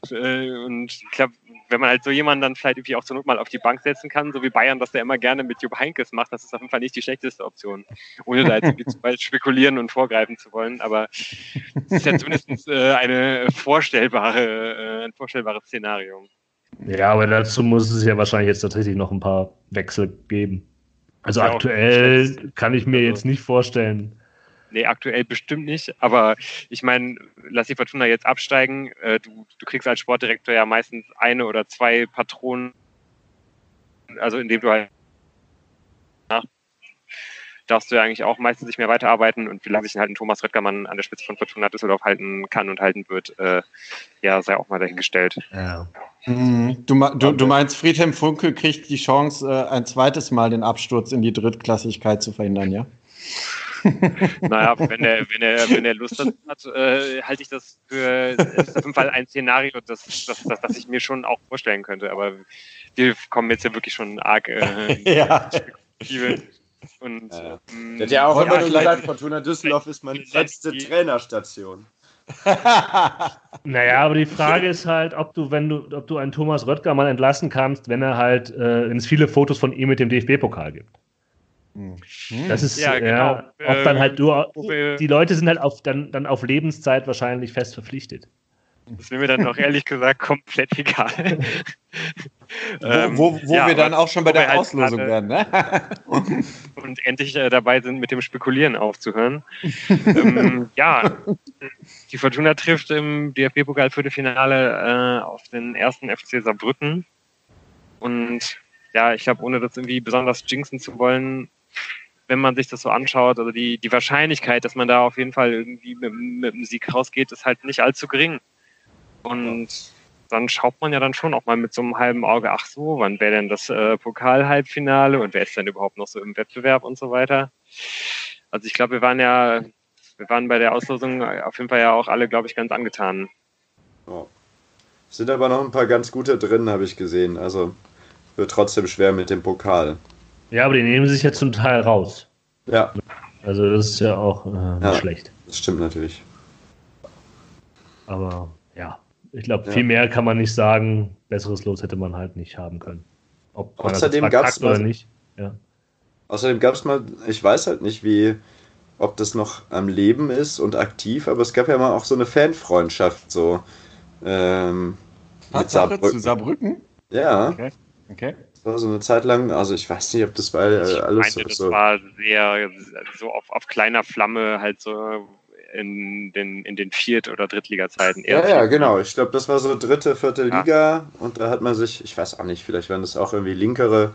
Äh, und ich glaube, wenn man halt so jemanden dann vielleicht irgendwie auch zur Not mal auf die Bank setzen kann, so wie Bayern das ja immer gerne mit Jupp Heinkes macht, das ist auf jeden Fall nicht die schlechteste Option. Ohne da jetzt irgendwie zu weit spekulieren und vorgreifen zu wollen. Aber es ist ja zumindest äh, eine vorstellbare, äh, ein vorstellbares Szenario. Ja, aber dazu muss es ja wahrscheinlich jetzt tatsächlich noch ein paar Wechsel geben. Also ja, aktuell kann ich mir also, jetzt nicht vorstellen. Nee, aktuell bestimmt nicht. Aber ich meine, lass die Fortuna jetzt absteigen. Äh, du, du kriegst als Sportdirektor ja meistens eine oder zwei Patronen, also indem du halt darfst du ja eigentlich auch meistens nicht mehr weiterarbeiten und wie lange sich halt ein Thomas Röttgermann an der Spitze von Fortuna Düsseldorf halten kann und halten wird, äh, ja, sei auch mal dahingestellt. Ja. Mhm. Du, du, du, meinst, Friedhelm Funkel kriegt die Chance, äh, ein zweites Mal den Absturz in die Drittklassigkeit zu verhindern, ja? naja, wenn er, wenn er, wenn er Lust hat, äh, halte ich das für das auf jeden Fall ein Szenario, das, das, das, das ich mir schon auch vorstellen könnte. Aber wir kommen jetzt ja wirklich schon arg äh, ja. Und, ja. Ähm, hat ja auch immer nur gesagt, Fortuna Düsseldorf ist meine letzte die, Trainerstation. naja, aber die Frage ist halt, ob du, wenn du, ob du einen Thomas Röttger mal entlassen kannst, wenn er halt, äh, wenn es viele Fotos von ihm mit dem DFB-Pokal gibt. Hm. Das ist ja, genau. ja ob dann halt du, ähm, die Leute sind halt auf, dann, dann auf Lebenszeit wahrscheinlich fest verpflichtet. Das ist mir dann auch ehrlich gesagt komplett egal. ähm, wo, wo, wo ja, wir dann auch schon bei der halt Auslosung werden, ne? und endlich äh, dabei sind, mit dem Spekulieren aufzuhören. ähm, ja, die Fortuna trifft im DFB-Pokal-Viertelfinale äh, auf den ersten FC Saarbrücken. Und ja, ich glaube, ohne das irgendwie besonders jinxen zu wollen, wenn man sich das so anschaut, also die, die Wahrscheinlichkeit, dass man da auf jeden Fall irgendwie mit, mit dem Sieg rausgeht, ist halt nicht allzu gering. Und ja. dann schaut man ja dann schon auch mal mit so einem halben Auge, ach so, wann wäre denn das äh, Pokal-Halbfinale und wer ist denn überhaupt noch so im Wettbewerb und so weiter. Also ich glaube, wir waren ja, wir waren bei der Auslosung auf jeden Fall ja auch alle, glaube ich, ganz angetan. Ja. Sind aber noch ein paar ganz gute drin, habe ich gesehen. Also wird trotzdem schwer mit dem Pokal. Ja, aber die nehmen sich ja zum Teil raus. Ja. Also das ist ja auch äh, nicht ja, schlecht. Das stimmt natürlich. Aber ich glaube, ja. viel mehr kann man nicht sagen. Besseres Los hätte man halt nicht haben können. Ob man außerdem gab es oder nicht. Ja. Außerdem gab es mal, ich weiß halt nicht, wie, ob das noch am Leben ist und aktiv, aber es gab ja mal auch so eine Fanfreundschaft, so ähm, mit Saarbrücken. zu Saarbrücken? Ja. Okay. okay. Das war so eine Zeit lang, also ich weiß nicht, ob das war äh, alles ich meinte, so. Das war sehr so auf, auf kleiner Flamme halt so in den, in den Viert- oder Drittliga-Zeiten. Ja, ja, genau. Ich glaube, das war so dritte, vierte. Liga und da hat man sich, ich weiß auch nicht, vielleicht waren das auch irgendwie linkere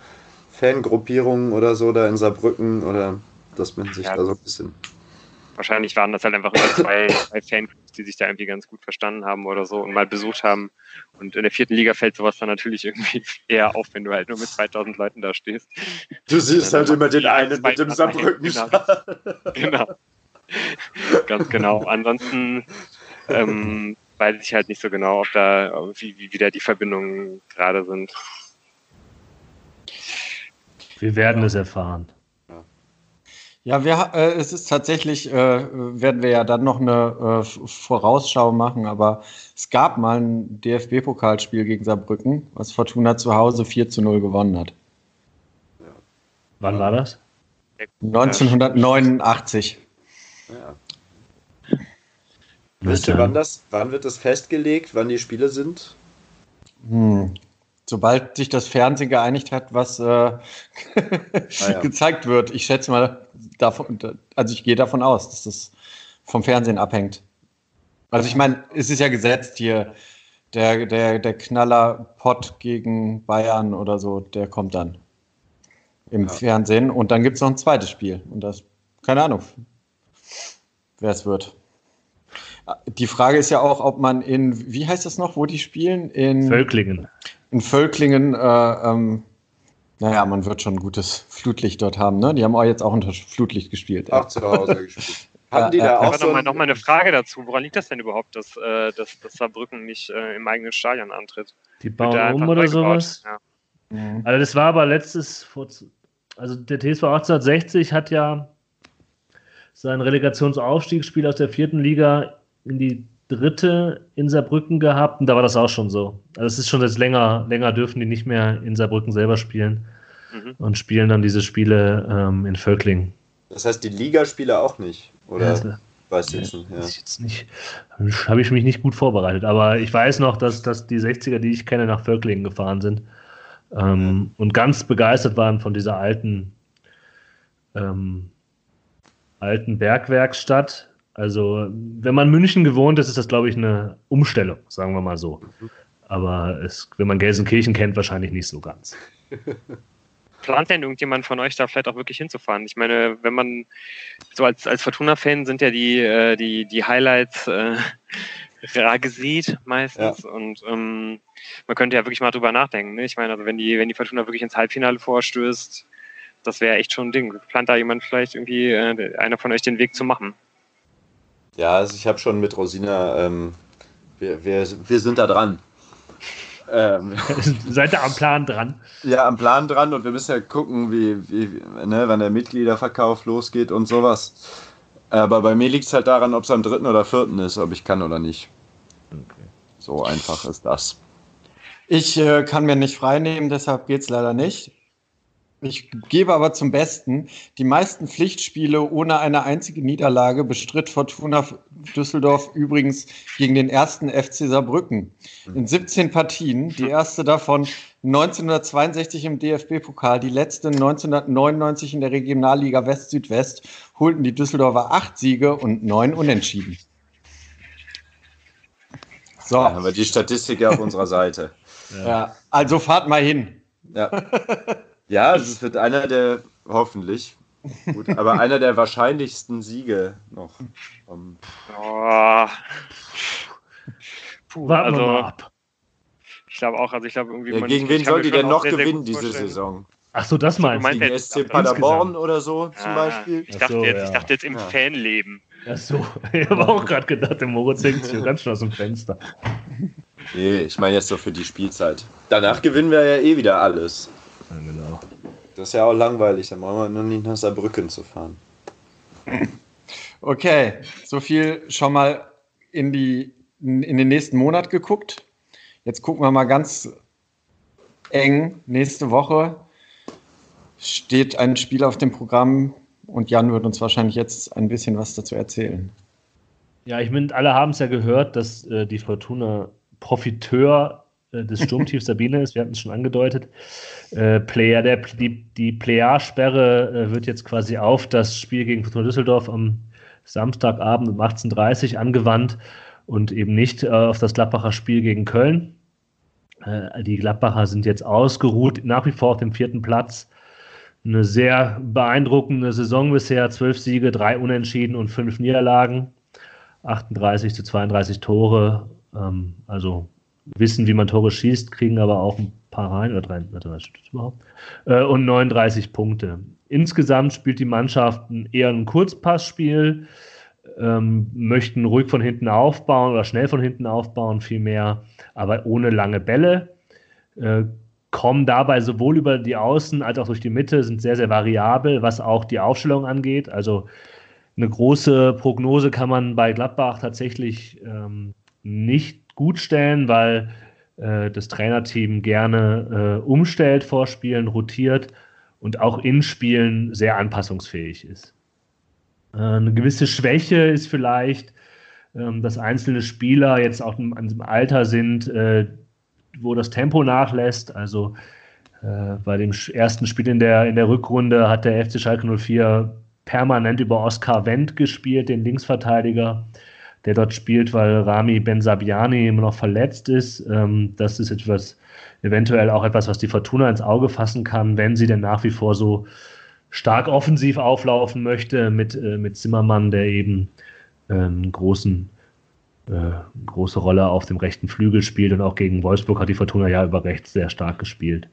Fangruppierungen oder so da in Saarbrücken oder dass man sich ja, da so ein bisschen. Wahrscheinlich waren das halt einfach zwei, zwei Fanclubs, die sich da irgendwie ganz gut verstanden haben oder so und mal besucht haben. Und in der vierten Liga fällt sowas dann natürlich irgendwie eher auf, wenn du halt nur mit 2000 Leuten da stehst. Du siehst halt immer den einen mit dem Saarbrücken. Genau. genau. Ganz genau. Ansonsten ähm, weiß ich halt nicht so genau, ob da, wie, wie wieder die Verbindungen gerade sind. Wir werden es erfahren. Ja, wir, äh, es ist tatsächlich, äh, werden wir ja dann noch eine äh, Vorausschau machen, aber es gab mal ein DFB-Pokalspiel gegen Saarbrücken, was Fortuna zu Hause 4 zu 0 gewonnen hat. Wann war das? 1989. Ja. Wisst ihr, wann, das, wann wird das festgelegt, wann die Spiele sind? Hm. Sobald sich das Fernsehen geeinigt hat, was äh, ah, ja. gezeigt wird. Ich schätze mal, davon, also ich gehe davon aus, dass das vom Fernsehen abhängt. Also ich meine, es ist ja gesetzt hier, der, der, der Knaller Pott gegen Bayern oder so, der kommt dann im ja. Fernsehen und dann gibt es noch ein zweites Spiel. Und das, keine Ahnung, wer es wird. Die Frage ist ja auch, ob man in, wie heißt das noch, wo die spielen? In Völklingen. In Völklingen, äh, ähm, naja, man wird schon ein gutes Flutlicht dort haben, ne? Die haben auch jetzt auch unter Flutlicht gespielt. Auch zu Hause gespielt. Haben die da auch so noch, noch mal eine Frage dazu. Woran liegt das denn überhaupt, dass, äh, dass, dass Saarbrücken nicht äh, im eigenen Stadion antritt? Die bauen um oder sowas? Ja. Mhm. Also das war aber letztes, also der TSV 1860 hat ja sein Relegationsaufstiegsspiel aus der vierten Liga in die dritte in Saarbrücken gehabt und da war das auch schon so. Also es ist schon jetzt länger, länger dürfen die nicht mehr in Saarbrücken selber spielen mhm. und spielen dann diese Spiele ähm, in Völkling. Das heißt, die Ligaspiele auch nicht, oder? Ja, weiß ich jetzt nicht. Ja. Jetzt nicht Habe ich mich nicht gut vorbereitet, aber ich weiß noch, dass, dass die 60er, die ich kenne, nach Völklingen gefahren sind ähm, und ganz begeistert waren von dieser alten, ähm, alten Bergwerkstatt. Also, wenn man München gewohnt ist, ist das, glaube ich, eine Umstellung, sagen wir mal so. Aber es, wenn man Gelsenkirchen kennt, wahrscheinlich nicht so ganz. Plant denn irgendjemand von euch da vielleicht auch wirklich hinzufahren? Ich meine, wenn man so als, als Fortuna-Fan sind ja die, äh, die, die Highlights äh, rar gesät meistens ja. und ähm, man könnte ja wirklich mal drüber nachdenken. Ne? Ich meine, also wenn die, wenn die Fortuna wirklich ins Halbfinale vorstößt, das wäre echt schon ein Ding. Plant da jemand vielleicht irgendwie, äh, einer von euch den Weg zu machen? Ja, also ich habe schon mit Rosina, ähm, wir, wir, wir sind da dran. Ähm, Seid ihr am Plan dran? Ja, am Plan dran und wir müssen ja gucken, wie, wie ne, wann der Mitgliederverkauf losgeht und sowas. Aber bei mir liegt es halt daran, ob es am dritten oder vierten ist, ob ich kann oder nicht. Okay. So einfach ist das. Ich äh, kann mir nicht freinehmen, deshalb geht es leider nicht. Ich gebe aber zum Besten, die meisten Pflichtspiele ohne eine einzige Niederlage bestritt Fortuna Düsseldorf übrigens gegen den ersten FC Saarbrücken. In 17 Partien, die erste davon 1962 im DFB-Pokal, die letzte 1999 in der Regionalliga West-Südwest, holten die Düsseldorfer acht Siege und neun Unentschieden. So. Da haben wir die Statistik auf unserer Seite. Ja. ja, also fahrt mal hin. Ja. Ja, es wird einer der, hoffentlich, gut, aber einer der wahrscheinlichsten Siege noch. Um, oh. Puh, Warten also, wir mal ab. Ich glaube auch, also ich glaube irgendwie. Ja, gegen wen soll die denn noch gewinnen diese Saison? Ach so, das meinst du? Gegen SC Paderborn oder so zum ah, Beispiel? Ich dachte, so, jetzt, ja. ich dachte jetzt im ja. Fanleben. Ach so, ich habe auch gerade gedacht, der Moritz hängt sich ganz schön aus dem Fenster. Nee, ich meine jetzt so für die Spielzeit. Danach gewinnen wir ja eh wieder alles. Ja, genau. Das ist ja auch langweilig, dann brauchen wir nur nicht nach Saarbrücken zu fahren. Okay, so viel schon mal in, die, in den nächsten Monat geguckt. Jetzt gucken wir mal ganz eng. Nächste Woche steht ein Spiel auf dem Programm und Jan wird uns wahrscheinlich jetzt ein bisschen was dazu erzählen. Ja, ich meine, alle haben es ja gehört, dass äh, die Fortuna Profiteur des Sturmtiefs Sabine ist. Wir hatten es schon angedeutet. Äh, Player, der, die die Player-Sperre äh, wird jetzt quasi auf das Spiel gegen Fortuna Düsseldorf am Samstagabend um 18.30 Uhr angewandt und eben nicht äh, auf das Gladbacher Spiel gegen Köln. Äh, die Gladbacher sind jetzt ausgeruht, nach wie vor auf dem vierten Platz. Eine sehr beeindruckende Saison bisher. Zwölf Siege, drei Unentschieden und fünf Niederlagen. 38 zu 32 Tore. Ähm, also wissen, wie man Tore schießt, kriegen aber auch ein paar rein, oder drei, warte, was steht überhaupt? Äh, und 39 Punkte. Insgesamt spielt die Mannschaft eher ein Kurzpassspiel, ähm, möchten ruhig von hinten aufbauen oder schnell von hinten aufbauen, vielmehr, aber ohne lange Bälle. Äh, kommen dabei sowohl über die Außen als auch durch die Mitte, sind sehr, sehr variabel, was auch die Aufstellung angeht. Also eine große Prognose kann man bei Gladbach tatsächlich ähm, nicht gut stellen, weil äh, das Trainerteam gerne äh, umstellt vor Spielen, rotiert und auch in Spielen sehr anpassungsfähig ist. Äh, eine gewisse Schwäche ist vielleicht, ähm, dass einzelne Spieler jetzt auch in einem Alter sind, äh, wo das Tempo nachlässt. Also äh, bei dem ersten Spiel in der, in der Rückrunde hat der FC Schalke 04 permanent über Oskar Wendt gespielt, den Linksverteidiger der dort spielt, weil Rami Bensabiani immer noch verletzt ist. Ähm, das ist etwas, eventuell auch etwas, was die Fortuna ins Auge fassen kann, wenn sie denn nach wie vor so stark offensiv auflaufen möchte mit, äh, mit Zimmermann, der eben ähm, großen, äh, große Rolle auf dem rechten Flügel spielt und auch gegen Wolfsburg hat die Fortuna ja über rechts sehr stark gespielt.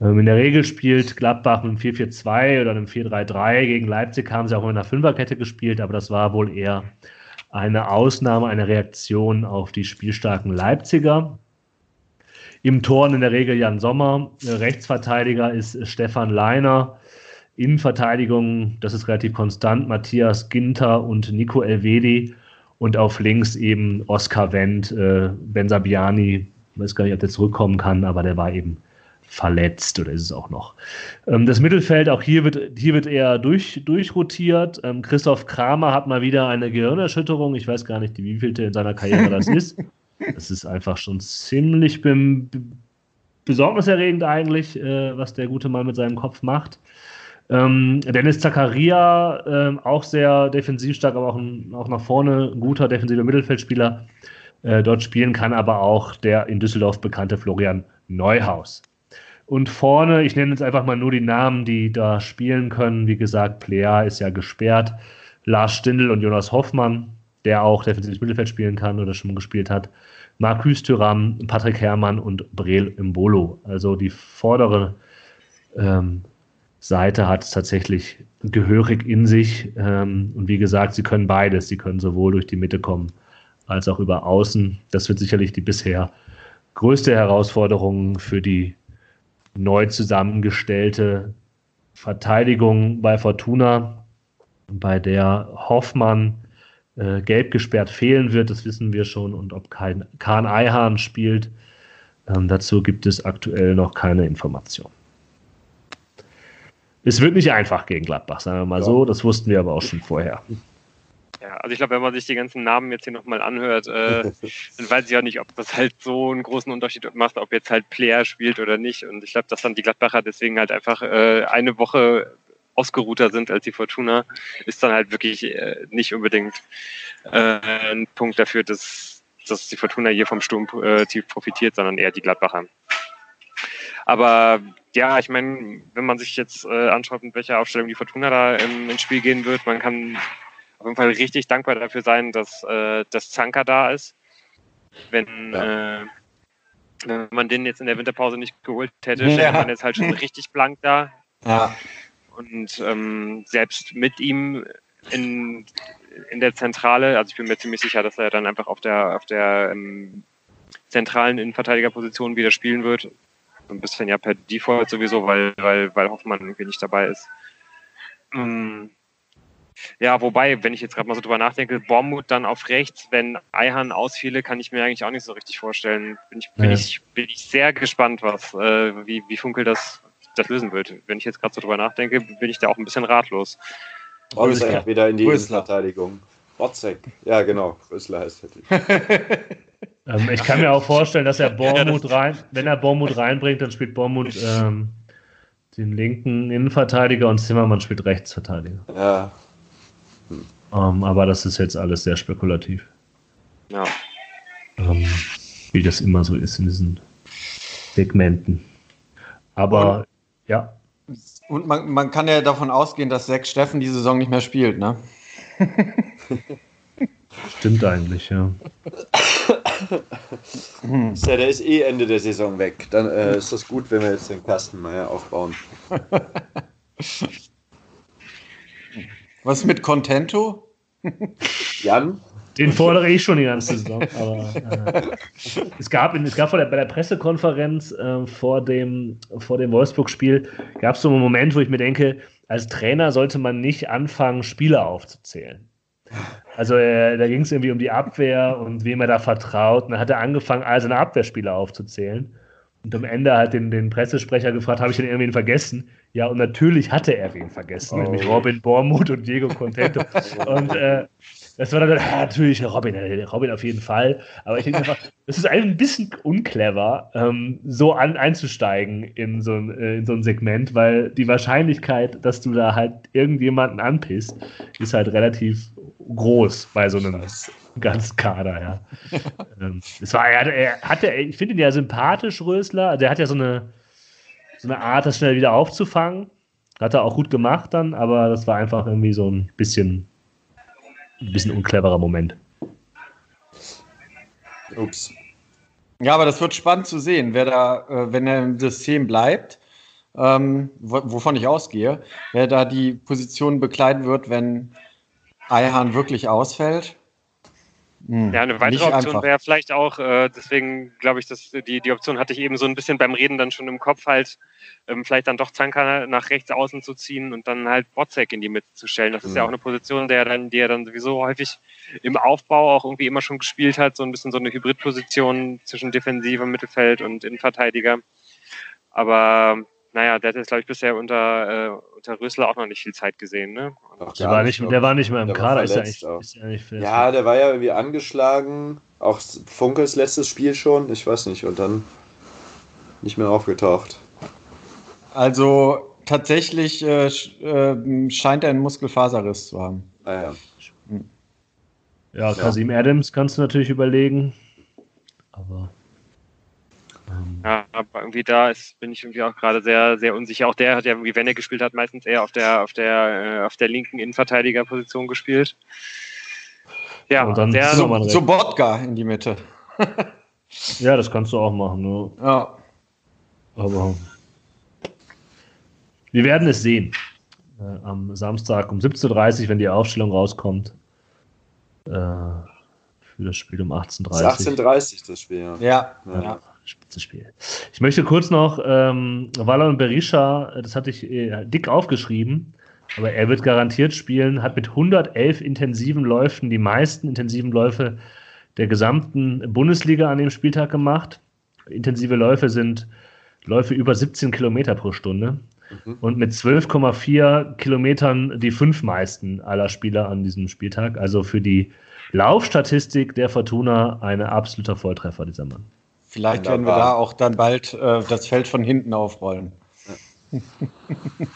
Ähm, in der Regel spielt Gladbach mit einem 4-4-2 oder einem 4-3-3. Gegen Leipzig haben sie auch in einer Fünferkette gespielt, aber das war wohl eher eine Ausnahme, eine Reaktion auf die spielstarken Leipziger. Im Tor in der Regel Jan Sommer, Rechtsverteidiger ist Stefan Leiner, Innenverteidigung, das ist relativ konstant, Matthias Ginter und Nico Elvedi. Und auf links eben Oskar Wendt, äh, Ben Sabiani, ich weiß gar nicht, ob der zurückkommen kann, aber der war eben verletzt oder ist es auch noch. Ähm, das Mittelfeld, auch hier wird, hier wird eher durch, durchrotiert. Ähm, Christoph Kramer hat mal wieder eine Gehirnerschütterung. Ich weiß gar nicht, wie wievielte in seiner Karriere das ist. Das ist einfach schon ziemlich be besorgniserregend eigentlich, äh, was der gute Mann mit seinem Kopf macht. Ähm, Dennis Zakaria, auch sehr defensiv stark, aber auch, auch nach vorne ein guter defensiver Mittelfeldspieler. Äh, dort spielen kann aber auch der in Düsseldorf bekannte Florian Neuhaus. Und vorne, ich nenne jetzt einfach mal nur die Namen, die da spielen können. Wie gesagt, Plea ist ja gesperrt. Lars Stindl und Jonas Hoffmann, der auch defensives Mittelfeld spielen kann oder schon gespielt hat. Marcus Thuram, Patrick Herrmann und Breel Imbolo. Also die vordere ähm, Seite hat es tatsächlich gehörig in sich. Ähm, und wie gesagt, sie können beides. Sie können sowohl durch die Mitte kommen als auch über außen. Das wird sicherlich die bisher größte Herausforderung für die neu zusammengestellte Verteidigung bei Fortuna, bei der Hoffmann äh, gelb gesperrt fehlen wird, das wissen wir schon. Und ob kein Kahn Eihahn spielt, ähm, dazu gibt es aktuell noch keine Information. Es wird nicht einfach gegen Gladbach, sagen wir mal ja. so. Das wussten wir aber auch schon vorher. Ja, also ich glaube, wenn man sich die ganzen Namen jetzt hier nochmal anhört, äh, dann weiß ich auch nicht, ob das halt so einen großen Unterschied macht, ob jetzt halt Player spielt oder nicht. Und ich glaube, dass dann die Gladbacher deswegen halt einfach äh, eine Woche ausgeruhter sind als die Fortuna, ist dann halt wirklich äh, nicht unbedingt äh, ein Punkt dafür, dass, dass die Fortuna hier vom Sturm äh, tief profitiert, sondern eher die Gladbacher. Aber ja, ich meine, wenn man sich jetzt äh, anschaut, mit welcher Aufstellung die Fortuna da ins Spiel gehen wird, man kann auf jeden Fall richtig dankbar dafür sein, dass, äh, dass Zanka da ist. Wenn, ja. äh, wenn man den jetzt in der Winterpause nicht geholt hätte, ja. wäre man jetzt halt schon richtig blank da. Ja. Und ähm, selbst mit ihm in, in der Zentrale, also ich bin mir ziemlich sicher, dass er dann einfach auf der, auf der ähm, zentralen Innenverteidigerposition wieder spielen wird. Ein bisschen ja per Default sowieso, weil, weil, weil Hoffmann irgendwie nicht dabei ist. Ähm, ja, wobei, wenn ich jetzt gerade mal so drüber nachdenke, Bormut dann auf rechts, wenn Eihan ausfiele, kann ich mir eigentlich auch nicht so richtig vorstellen. Bin ich, bin ja. ich, bin ich sehr gespannt, was, äh, wie, wie Funkel das, das lösen wird. Wenn ich jetzt gerade so drüber nachdenke, bin ich da auch ein bisschen ratlos. Rösler ja. wieder in die Innenverteidigung. Rotzek. Ja, genau. Rösler heißt er. ähm, ich kann mir auch vorstellen, dass er Bormut rein, wenn er Bormut reinbringt, dann spielt Bormut ähm, den linken Innenverteidiger und Zimmermann spielt Rechtsverteidiger. Ja, um, ähm, aber das ist jetzt alles sehr spekulativ. Ja. Um, ähm, wie das immer so ist in diesen Segmenten. Aber und, ja. Und man, man kann ja davon ausgehen, dass Sechs Steffen die Saison nicht mehr spielt, ne? Stimmt eigentlich, ja. ja. Der ist eh Ende der Saison weg. Dann äh, ist das gut, wenn wir jetzt den Kastenmeier aufbauen. Was mit Contento? Jan? Den fordere ich schon die ganze Saison. Aber, äh, es gab, es gab der, bei der Pressekonferenz äh, vor dem, vor dem Wolfsburg-Spiel gab es so einen Moment, wo ich mir denke, als Trainer sollte man nicht anfangen, Spieler aufzuzählen. Also äh, da ging es irgendwie um die Abwehr und wem er da vertraut. Und dann hat er angefangen, all seine Abwehrspieler aufzuzählen. Und am Ende hat den, den Pressesprecher gefragt, habe ich denn irgendwen vergessen? Ja, und natürlich hatte er wen vergessen, oh. nämlich Robin Bormuth und Diego Contento. und äh, das war dann ja, natürlich Robin, äh, Robin auf jeden Fall. Aber ich denke einfach, es ist ein bisschen unclever, ähm, so an, einzusteigen in so, ein, äh, in so ein Segment, weil die Wahrscheinlichkeit, dass du da halt irgendjemanden anpisst, ist halt relativ groß bei so einem ganz Kader, ja. ähm, es war, er, er hatte, ich finde ihn ja sympathisch, Rösler. Also er hat ja so eine, so eine Art, das schnell wieder aufzufangen. Hat er auch gut gemacht dann, aber das war einfach irgendwie so ein bisschen, ein bisschen uncleverer Moment. Ups. Ja, aber das wird spannend zu sehen, wer da, äh, wenn er im System bleibt, ähm, wovon ich ausgehe, wer da die Position bekleiden wird, wenn Eihahn wirklich ausfällt. Hm. Ja, eine weitere Option wäre vielleicht auch, äh, deswegen glaube ich, dass die, die Option hatte ich eben so ein bisschen beim Reden dann schon im Kopf halt, ähm, vielleicht dann doch Zanka nach rechts außen zu ziehen und dann halt Botzek in die Mitte zu stellen. Das ist ja auch eine Position, der dann, die er dann sowieso häufig im Aufbau auch irgendwie immer schon gespielt hat, so ein bisschen so eine Hybridposition zwischen Defensive, Mittelfeld und Innenverteidiger. Aber naja, der hat jetzt, glaube ich, bisher unter, äh, unter Rösler auch noch nicht viel Zeit gesehen. Ne? Ach, der, war nicht, der war nicht mehr im Kader. Ist ja, ist ja, nicht ja, der war ja irgendwie angeschlagen. Auch Funkels letztes Spiel schon, ich weiß nicht. Und dann nicht mehr aufgetaucht. Also tatsächlich äh, äh, scheint er einen Muskelfaserriss zu haben. Ah, ja. Ja, Kasim ja. Adams kannst du natürlich überlegen. Aber. Ähm, ja, aber irgendwie da ist, bin ich irgendwie auch gerade sehr, sehr unsicher. Auch der hat ja irgendwie, wenn er gespielt hat, meistens eher auf der, auf der, äh, auf der linken Innenverteidigerposition gespielt. Ja, und dann der, so, so Bodka in die Mitte. ja, das kannst du auch machen. Ne? Ja. Aber wir werden es sehen. Äh, am Samstag um 17.30 Uhr, wenn die Aufstellung rauskommt. Äh, für das Spiel um 18.30 Uhr. 18.30 das Spiel, ja. Ja, ja. ja. Spitzenspiel. Ich möchte kurz noch ähm, Wallon Berisha, das hatte ich äh, dick aufgeschrieben, aber er wird garantiert spielen, hat mit 111 intensiven Läufen die meisten intensiven Läufe der gesamten Bundesliga an dem Spieltag gemacht. Intensive Läufe sind Läufe über 17 Kilometer pro Stunde mhm. und mit 12,4 Kilometern die fünf meisten aller Spieler an diesem Spieltag. Also für die Laufstatistik der Fortuna ein absoluter Volltreffer, dieser Mann. Vielleicht werden wir da auch dann bald äh, das Feld von hinten aufrollen.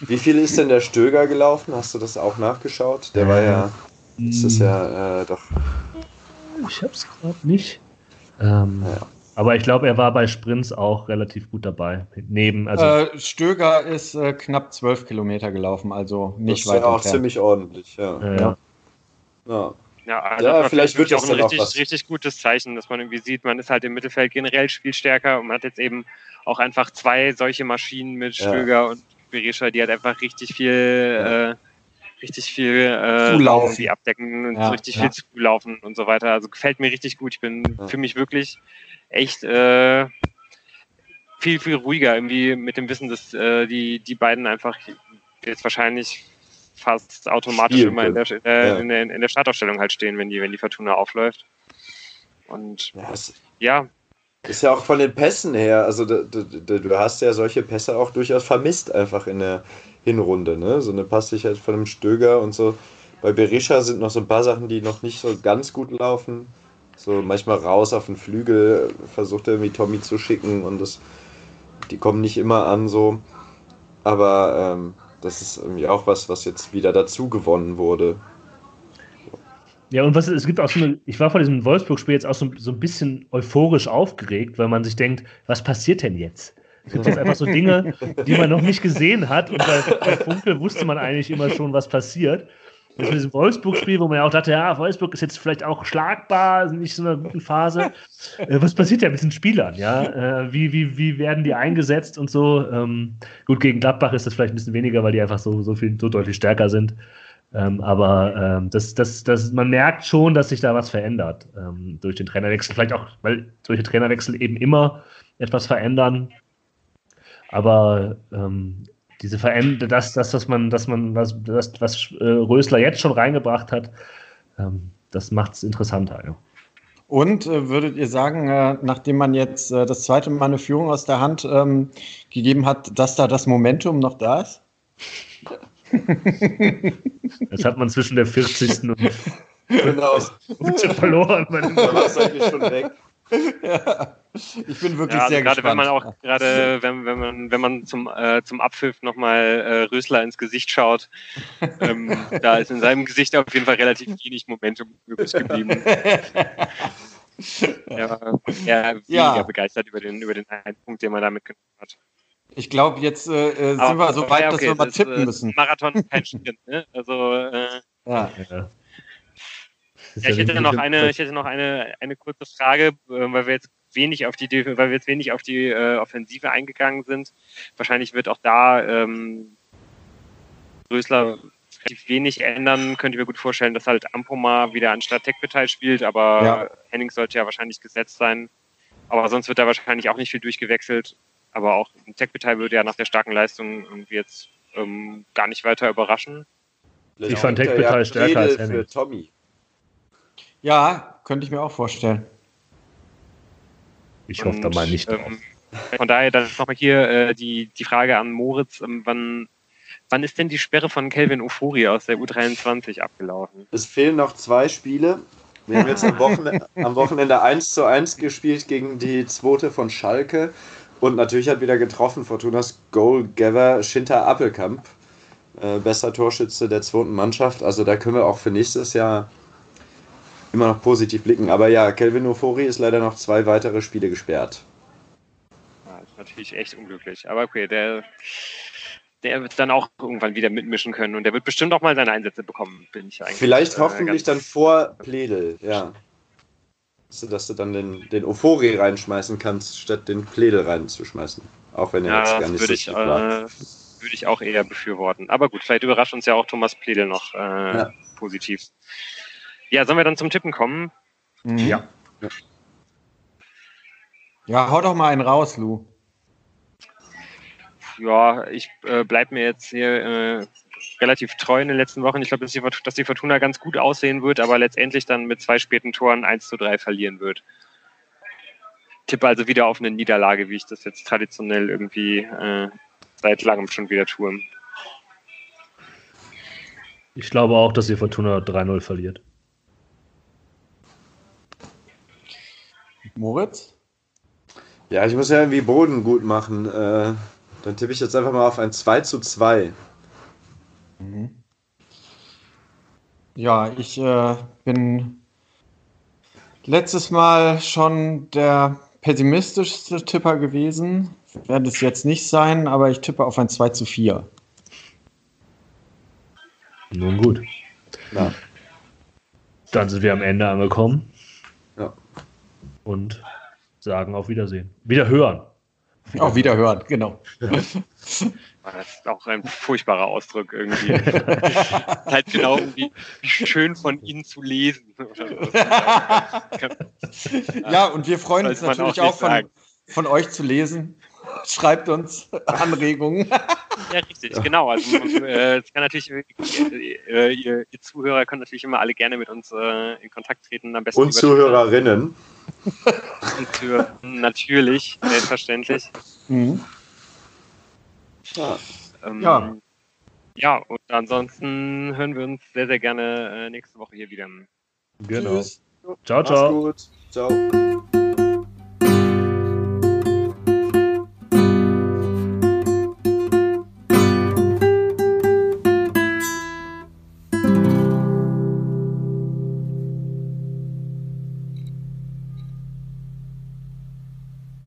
Wie viel ist denn der Stöger gelaufen? Hast du das auch nachgeschaut? Der war ja. Das ist ja äh, doch. Ich hab's gerade nicht. Ähm, ja. Aber ich glaube, er war bei Sprints auch relativ gut dabei. Neben, also äh, Stöger ist äh, knapp zwölf Kilometer gelaufen, also nicht weit. Das ist ja auch ziemlich ordentlich, ja. ja. ja. Ja, also ja vielleicht wird das auch ein richtig, auch richtig gutes Zeichen, dass man irgendwie sieht, man ist halt im Mittelfeld generell spielstärker und man hat jetzt eben auch einfach zwei solche Maschinen mit Stöger ja. und Berisha, die halt einfach richtig viel, ja. äh, richtig viel äh, zulaufen. die abdecken und richtig viel zulaufen und so weiter. Also gefällt mir richtig gut. Ich bin für mich wirklich echt äh, viel, viel ruhiger irgendwie mit dem Wissen, dass äh, die, die beiden einfach jetzt wahrscheinlich fast automatisch Spiel immer in der, äh, ja. in, der, in der Startaufstellung halt stehen, wenn die, wenn die Fortuna aufläuft. Und ja, ja. Ist ja auch von den Pässen her, also du, du, du, hast ja solche Pässe auch durchaus vermisst einfach in der Hinrunde, ne? So eine Pass halt von einem Stöger und so. Bei Berisha sind noch so ein paar Sachen, die noch nicht so ganz gut laufen. So manchmal raus auf den Flügel, versucht er irgendwie Tommy zu schicken und das, die kommen nicht immer an so. Aber ähm, das ist irgendwie auch was, was jetzt wieder dazu gewonnen wurde. Ja, und was es gibt auch so eine, ich war vor diesem Wolfsburg-Spiel jetzt auch so, so ein bisschen euphorisch aufgeregt, weil man sich denkt, was passiert denn jetzt? Es gibt jetzt einfach so Dinge, die man noch nicht gesehen hat und bei, bei Funkel wusste man eigentlich immer schon, was passiert. Das mit diesem Wolfsburg-Spiel, wo man ja auch dachte, ja, Wolfsburg ist jetzt vielleicht auch schlagbar, nicht so in einer guten Phase. Äh, was passiert ja mit den Spielern? Ja? Äh, wie, wie, wie werden die eingesetzt und so? Ähm, gut, gegen Gladbach ist das vielleicht ein bisschen weniger, weil die einfach so, so viel, so deutlich stärker sind. Ähm, aber ähm, das, das, das, man merkt schon, dass sich da was verändert durch den Trainerwechsel. Vielleicht auch, weil solche Trainerwechsel eben immer etwas verändern. Aber diese Veränderung, das, das, dass man, dass man, was, das, was äh, Rösler jetzt schon reingebracht hat, ähm, das macht es interessanter. Ja. Und äh, würdet ihr sagen, äh, nachdem man jetzt äh, das zweite Mal eine Führung aus der Hand ähm, gegeben hat, dass da das Momentum noch da ist? Das hat man zwischen der 40. und, genau. verloren. Man war eigentlich schon weg. Ja. Ich bin wirklich ja, also sehr gerade gespannt. wenn man auch gerade wenn, wenn man wenn man zum äh, zum Abpfiff nochmal äh, Rösler ins Gesicht schaut, ähm, da ist in seinem Gesicht auf jeden Fall relativ wenig Momentum übrig geblieben. ja, er weniger ja. begeistert über den über den einen Punkt, den man da mitgenommen hat. Ich glaube, jetzt äh, äh sind wir so weit, ja, okay, dass wir mal tippen ist, äh, müssen. Marathon kein Sprint, ne? Also äh, ja. Ja. Ich hätte noch eine, ich hätte noch eine, eine kurze Frage, äh, weil wir jetzt wenig auf die, weil wir jetzt wenig auf die äh, Offensive eingegangen sind. Wahrscheinlich wird auch da ähm, Rösler relativ wenig ändern. Könnte ich mir gut vorstellen, dass halt Ampomar wieder anstatt Tekpetai spielt, aber Ja. Henning sollte ja wahrscheinlich gesetzt sein. Aber sonst wird da wahrscheinlich auch nicht viel durchgewechselt. Aber auch ein Tekpetai würde ja nach der starken Leistung irgendwie jetzt ähm, gar nicht weiter überraschen. Ich fand hinterher stärker als Henning. für Tommy. Ja, könnte ich mir auch vorstellen. Ich hoffe da mal nicht drauf. ähm, von daher dann nochmal hier äh, die, die Frage an Moritz, ähm, wann, wann ist denn die Sperre von Kelvin Ofori aus der U23 abgelaufen? Es fehlen noch zwei Spiele. Wir haben jetzt am Wochenende, am Wochenende 1 zu 1 gespielt gegen die zweite von Schalke. Und natürlich hat wieder getroffen Fortunas Goalgever Schinter Appelkamp. Äh, bester Torschütze der zweiten Mannschaft. Also da können wir auch für nächstes Jahr immer noch positiv blicken. Aber ja, Kelvin Ofori ist leider noch zwei weitere Spiele gesperrt. Ja, ist natürlich echt unglücklich. Aber okay, der, der wird dann auch irgendwann wieder mitmischen können und der wird bestimmt auch mal seine Einsätze bekommen, bin ich eigentlich. Vielleicht äh, hoffentlich dann vor Pledel, ja. Dass du, dass du dann den, den Ofori reinschmeißen kannst, statt den Pledel reinzuschmeißen. Auch wenn er Ja, jetzt gar das nicht so ich, war. äh, würde ich auch eher befürworten. Aber gut, vielleicht überrascht uns ja auch Thomas Pledel noch äh, Ja. positiv. Ja, sollen wir dann zum Tippen kommen? Mhm. Ja. Ja, hau doch mal einen raus, Lou. Ja, ich äh, bleibe mir jetzt hier äh, relativ treu in den letzten Wochen. Ich glaube, dass, dass die Fortuna ganz gut aussehen wird, aber letztendlich dann mit zwei späten Toren 1 zu 3 verlieren wird. Tippe also wieder auf eine Niederlage, wie ich das jetzt traditionell irgendwie äh, seit langem schon wieder tue. Ich glaube auch, dass die Fortuna 3-0 verliert. Moritz? Ja, ich muss ja irgendwie Boden gut machen. Äh, dann tippe ich jetzt einfach mal auf ein 2 zu 2. Mhm. Ja, ich äh, bin letztes Mal schon der pessimistischste Tipper gewesen. Werde es jetzt nicht sein, aber ich tippe auf ein 2 zu 4. Nun gut. Ja. Dann sind wir am Ende angekommen. Ja. Und sagen auf Wiedersehen. Wieder hören. Auch wieder hören, genau. Ah, Das ist auch ein furchtbarer Ausdruck irgendwie. halt genau wie, schön von Ihnen zu lesen. Ja, und wir freuen uns natürlich auch auch, von, von euch zu lesen. Schreibt uns Anregungen. Ja, richtig, genau. Also äh, es kann natürlich, äh, ihr, ihr Zuhörer könnt natürlich immer alle gerne mit uns äh, in Kontakt treten. Am besten Und Zuhörerinnen. Und Zuhörer. Natürlich, selbstverständlich. Mhm. Ja. Ähm, Ja. Ja, und ansonsten hören wir uns sehr, sehr gerne äh, nächste Woche hier wieder. Genau. Tschüss. Ciao, Mach's ciao. gut. Ciao.